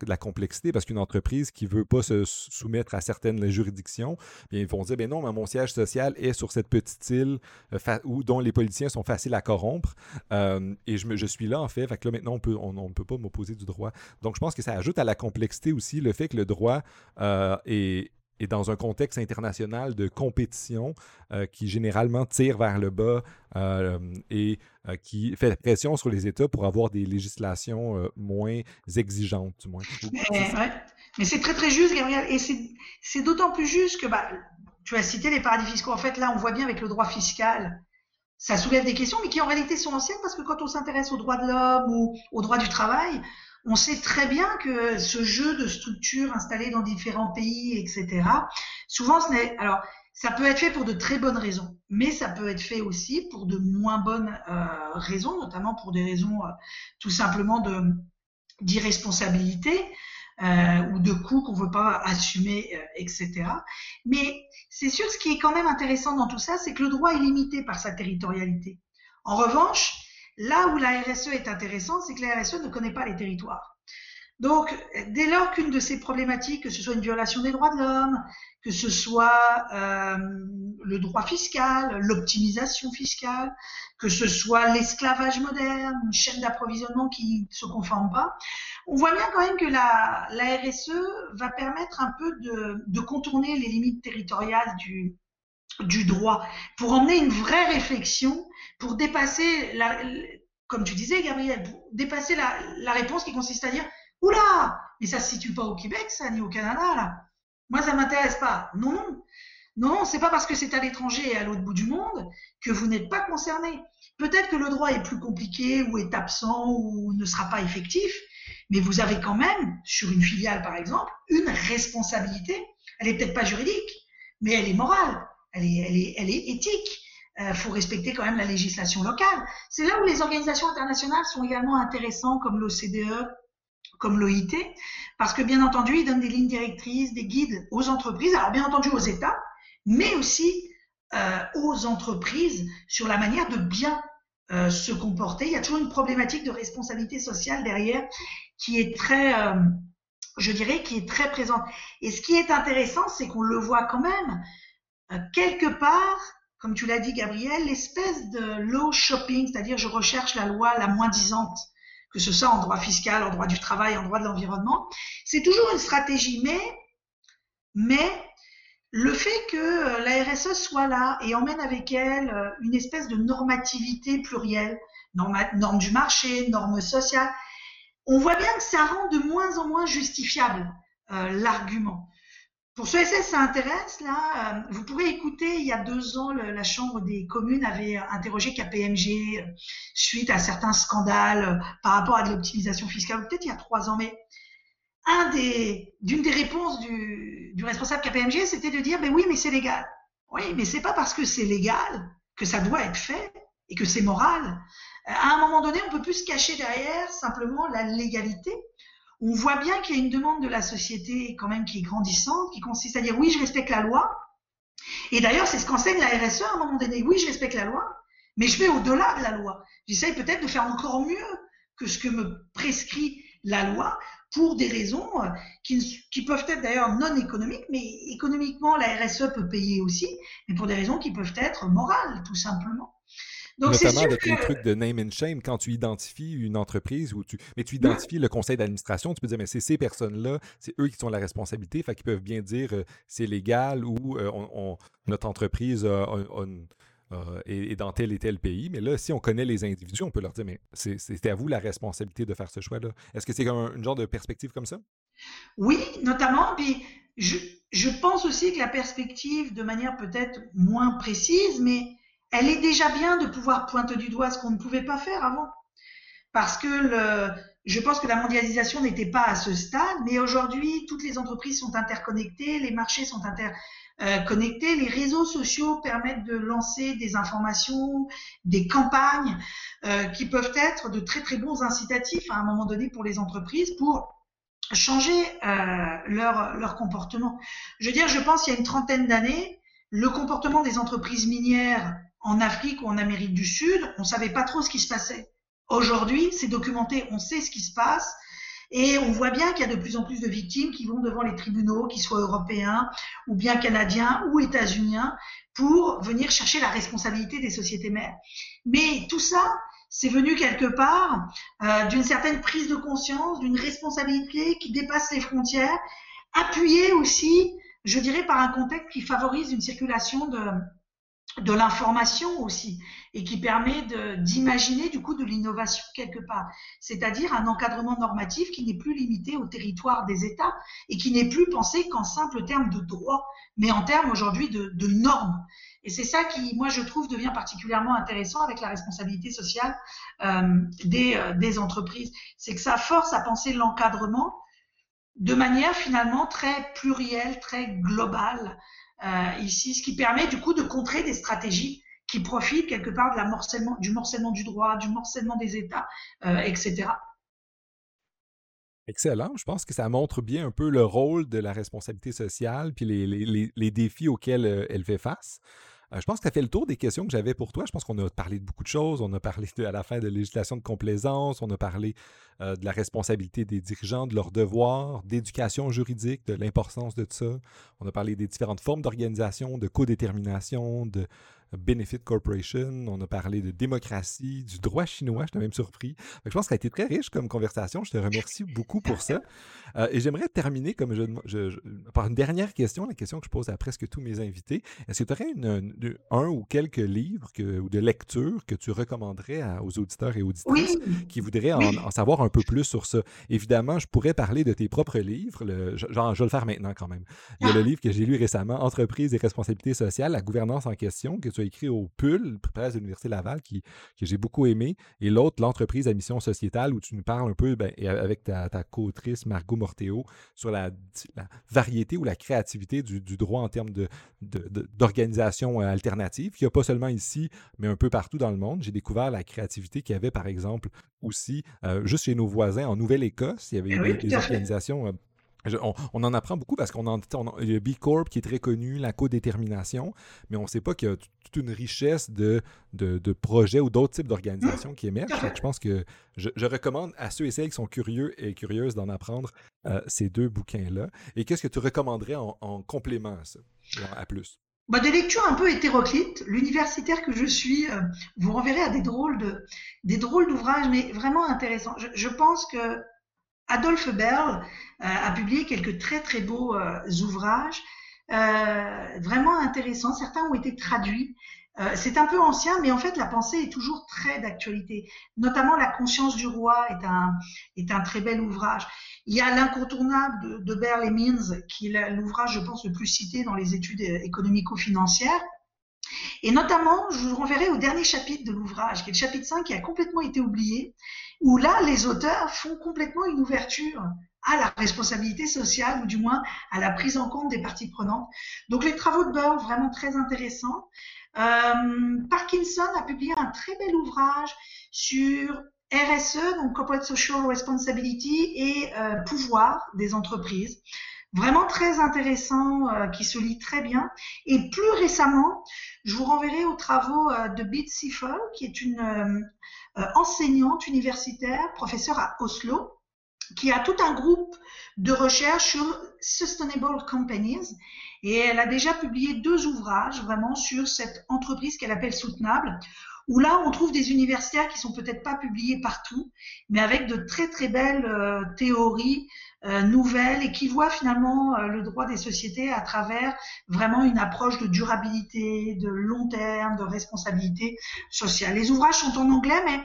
la, complexité parce qu'une entreprise qui ne veut pas se soumettre à certaines juridictions, bien, ils vont dire, ben non, mais mon siège social est sur cette petite île euh, où, dont les politiciens sont faciles à corrompre. Euh, et je, me, je suis là, en fait. Fait que là, maintenant, on peut, on ne peut pas m'opposer du droit. Donc, je pense que ça ajoute à la complexité aussi le fait que le droit euh, est, et dans un contexte international de compétition euh, qui généralement tire vers le bas euh, et euh, qui fait pression sur les États pour avoir des législations moins exigeantes, du moins. Mais, c'est très très juste, Gabriel, et c'est d'autant plus juste que bah, tu as cité les paradis fiscaux. En fait, là, on voit bien avec le droit fiscal, ça soulève des questions, mais qui en réalité sont anciennes parce que quand on s'intéresse aux droits de l'homme ou aux droits du travail, on sait très bien que ce jeu de structures installées dans différents pays, etc., souvent ce n'est, alors, ça peut être fait pour de très bonnes raisons, mais ça peut être fait aussi pour de moins bonnes euh, raisons, notamment pour des raisons euh, tout simplement de d'irresponsabilité euh, ou de coûts qu'on veut pas assumer, etc. Mais c'est sûr, ce qui est quand même intéressant dans tout ça, c'est que le droit est limité par sa territorialité. En revanche, là où la RSE est intéressante, c'est que la RSE ne connaît pas les territoires. Donc, dès lors qu'une de ces problématiques, que ce soit une violation des droits de l'homme, que ce soit euh, le droit fiscal, l'optimisation fiscale, que ce soit l'esclavage moderne, une chaîne d'approvisionnement qui ne se conforme pas, on voit bien quand même que la, la RSE va permettre un peu de, de contourner les limites territoriales du, du droit, pour emmener une vraie réflexion, pour dépasser, la, comme tu disais Gabriel, pour dépasser la, la réponse qui consiste à dire Oula Mais ça se situe pas au Québec, ça, ni au Canada, là. Moi, ça m'intéresse pas. Non, non. Non, c'est pas parce que c'est à l'étranger et à l'autre bout du monde que vous n'êtes pas concerné. Peut-être que le droit est plus compliqué ou est absent ou ne sera pas effectif, mais vous avez quand même, sur une filiale par exemple, une responsabilité. Elle est peut-être pas juridique, mais elle est morale, elle est, éthique. Il euh, faut respecter quand même la législation locale. C'est là où les organisations internationales sont également intéressantes, comme l'OCDE, comme l'OIT, parce que bien entendu, ils donnent des lignes directrices, des guides aux entreprises, alors bien entendu aux États, mais aussi euh, aux entreprises sur la manière de bien euh, se comporter. Il y a toujours une problématique de responsabilité sociale derrière qui est très, je dirais, qui est très présente. Et ce qui est intéressant, c'est qu'on le voit quand même quelque part, comme tu l'as dit, Gabriel, l'espèce de law shopping, c'est-à-dire je recherche la loi la moins disante que ce soit en droit fiscal, en droit du travail, en droit de l'environnement. C'est toujours une stratégie, mais, mais le fait que euh, la RSE soit là et emmène avec elle euh, une espèce de normativité plurielle, normes du marché, normes sociales, on voit bien que ça rend de moins en moins justifiable euh, l'argument. Pour ceux et celles ça intéresse, là, euh, vous pourrez écouter, il y a deux ans, la Chambre des communes avait interrogé KPMG euh, suite à certains scandales euh, par rapport à de l'optimisation fiscale, peut-être il y a trois ans, mais un des, d'une des réponses du, du responsable KPMG, c'était de dire, ben oui, mais c'est légal. Oui, mais c'est pas parce que c'est légal que ça doit être fait et que c'est moral. À un moment donné, on peut plus se cacher derrière simplement la légalité on voit bien qu'il y a une demande de la société quand même qui est grandissante, qui consiste à dire oui, je respecte la loi. Et d'ailleurs, c'est ce qu'enseigne la RSE à un moment donné. Oui, je respecte la loi, mais je vais au-delà de la loi. J'essaye peut-être de faire encore mieux que ce que me prescrit la loi pour des raisons euh, qui, qui peuvent être d'ailleurs non économiques, mais économiquement, la RSE peut payer aussi, mais pour des raisons qui peuvent être morales, tout simplement. Notamment avec les trucs de name and shame, quand tu identifies une entreprise ou tu. Mais tu identifies le conseil d'administration, tu peux dire, mais c'est ces personnes-là, c'est eux qui ont la responsabilité, fait qu'ils peuvent bien dire euh, c'est légal ou euh, on, notre entreprise est, dans tel et tel pays. Mais là, si on connaît les individus, on peut leur dire, mais c'est à vous la responsabilité de faire ce choix-là. Est-ce que c'est comme une genre de perspective comme ça? Oui, notamment. Puis je, je pense aussi que la perspective, de manière peut-être moins précise, mais elle est déjà bien de pouvoir pointer du doigt ce qu'on ne pouvait pas faire avant. Parce que je pense que la mondialisation n'était pas à ce stade, mais aujourd'hui, toutes les entreprises sont interconnectées, les marchés sont interconnectés, les réseaux sociaux permettent de lancer des informations, des campagnes euh, qui peuvent être de très très bons incitatifs à un moment donné pour les entreprises pour changer euh, leur, leur comportement. Je veux dire, je pense qu'il y a une trentaine d'années, le comportement des entreprises minières en Afrique ou en Amérique du Sud, on savait pas trop ce qui se passait. Aujourd'hui, c'est documenté, on sait ce qui se passe. Et on voit bien qu'il y a de plus en plus de victimes qui vont devant les tribunaux, qu'ils soient européens ou bien canadiens ou états-uniens, pour venir chercher la responsabilité des sociétés mères. Mais tout ça, c'est venu quelque part euh, d'une certaine prise de conscience, d'une responsabilité qui dépasse les frontières, appuyée aussi, je dirais, par un contexte qui favorise une circulation de, de l'information aussi et qui permet d'imaginer du coup de l'innovation quelque part, c'est-à-dire un encadrement normatif qui n'est plus limité au territoire des États et qui n'est plus pensé qu'en simple terme de droit, mais en termes aujourd'hui de, de, normes. Et c'est ça qui, moi, je trouve, devient particulièrement intéressant avec la responsabilité sociale euh, des, euh, des entreprises. C'est que ça force à penser l'encadrement de manière finalement très plurielle, très globale, ici, ce qui permet du coup de contrer des stratégies qui profitent quelque part du morcellement du droit, du morcellement des États, etc. Excellent. Je pense que ça montre bien un peu le rôle de la responsabilité sociale puis les, défis auxquels elle fait face. Euh, je pense que as fait le tour des questions que j'avais pour toi. Je pense qu'on a parlé de beaucoup de choses. On a parlé à la fin de législation de complaisance, on a parlé euh, de la responsabilité des dirigeants, de leurs devoirs, d'éducation juridique, de l'importance de tout ça. On a parlé des différentes formes d'organisation, de codétermination, de Benefit Corporation, on a parlé de démocratie, du droit chinois, j'étais même surpris. je pense que ça a été très riche comme conversation, je te remercie beaucoup pour ça. Euh, et j'aimerais terminer comme je, par une dernière question, la question que je pose à presque tous mes invités. Est-ce que tu aurais une, un ou quelques livres ou de lectures que tu recommanderais aux auditeurs et auditrices qui voudraient en, savoir un peu plus sur ça? Évidemment, je pourrais parler de tes propres livres, le, genre, je vais le faire maintenant quand même. Il y a le ah! livre que j'ai lu récemment, Entreprise et responsabilité sociale, la gouvernance en question, que tu as écrit au PUL, presse de l'Université Laval, qui, que j'ai beaucoup aimé. Et l'autre, l'entreprise à mission sociétale, où tu nous parles un peu, ben, avec ta, ta co-autrice Margot Morteo, sur la, variété ou la créativité du, droit en termes d'organisation de, euh, alternative, qu'il n'y a pas seulement ici, mais un peu partout dans le monde. J'ai découvert la créativité qu'il y avait, par exemple, aussi, euh, juste chez nos voisins en Nouvelle-Écosse. Il y avait ah des, organisations euh, on, en apprend beaucoup parce qu'on a, il y a B Corp qui est très connu, la codétermination, mais on ne sait pas qu'il y a toute une richesse de, de, projets ou d'autres types d'organisations qui émergent. je pense que je, recommande à ceux et celles qui sont curieux et curieuses d'en apprendre euh, ces deux bouquins-là. Et qu'est-ce que tu recommanderais en, complément à ça, à plus? Bah, des lectures un peu hétéroclites. L'universitaire que je suis euh, vous renverrez à des drôles de des drôles d'ouvrages, mais vraiment intéressants. je pense que Adolphe Berle euh, a publié quelques très très beaux euh, ouvrages, vraiment intéressants. Certains ont été traduits. c'est un peu ancien, mais en fait la pensée est toujours très d'actualité. Notamment La conscience du roi est un, est un très bel ouvrage. Il y a l'incontournable de, Berle et Means, qui est l'ouvrage, je pense, le plus cité dans les études économico-financières. Et notamment, je vous renverrai au dernier chapitre de l'ouvrage, qui est le chapitre 5, qui a complètement été oublié, où là, les auteurs font complètement une ouverture à la responsabilité sociale, ou du moins à la prise en compte des parties prenantes. Donc les travaux de Burl, vraiment très intéressants. Euh, Parkinson a publié un très bel ouvrage sur RSE, donc Corporate Social Responsibility, et euh, pouvoir des entreprises. Vraiment très intéressant, euh, qui se lit très bien. Et plus récemment, je vous renverrai aux travaux de Bitsy Fall, qui est une euh, enseignante universitaire, professeure à Oslo, qui a tout un groupe de recherche sur Sustainable Companies. Et elle a déjà publié deux ouvrages vraiment sur cette entreprise qu'elle appelle soutenable, où là, on trouve des universitaires qui sont peut-être pas publiés partout, mais avec de très très belles euh, théories euh, nouvelles et qui voient finalement le droit des sociétés à travers vraiment une approche de durabilité, de long terme, de responsabilité sociale. Les ouvrages sont en anglais, mais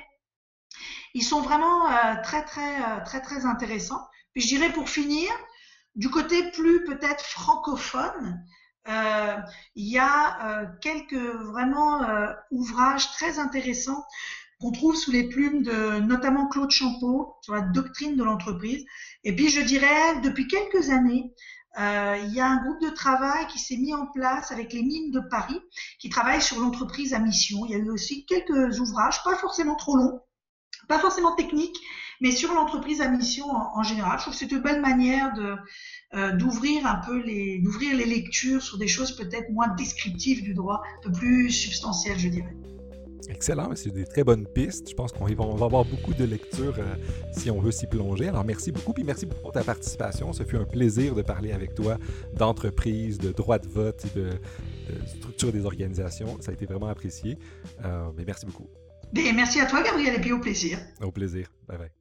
ils sont vraiment euh, très, très, euh, très, très intéressants. Puis je dirais pour finir, du côté plus peut-être francophone, euh, il y a quelques vraiment ouvrages très intéressants qu'on trouve sous les plumes de notamment Claude Champeau sur la doctrine de l'entreprise. Et puis je dirais, depuis quelques années, il y a un groupe de travail qui s'est mis en place avec les mines de Paris, qui travaille sur l'entreprise à mission. Il y a eu aussi quelques ouvrages, pas forcément trop longs, pas forcément technique, mais sur l'entreprise à mission en, général. Je trouve que c'est une belle manière de euh, d'ouvrir un peu les d'ouvrir les lectures sur des choses peut-être moins descriptives du droit, un peu plus substantielles, je dirais. Excellent, c'est des très bonnes pistes. Je pense qu'on va, avoir beaucoup de lectures euh, si on veut s'y plonger. Alors merci beaucoup, puis merci pour ta participation. Ce fut un plaisir de parler avec toi d'entreprise, de droit de vote de, structure des organisations. Ça a été vraiment apprécié. Euh, mais merci beaucoup. Ben, merci à toi, Gabriel, et puis au plaisir. Au plaisir. Bye bye.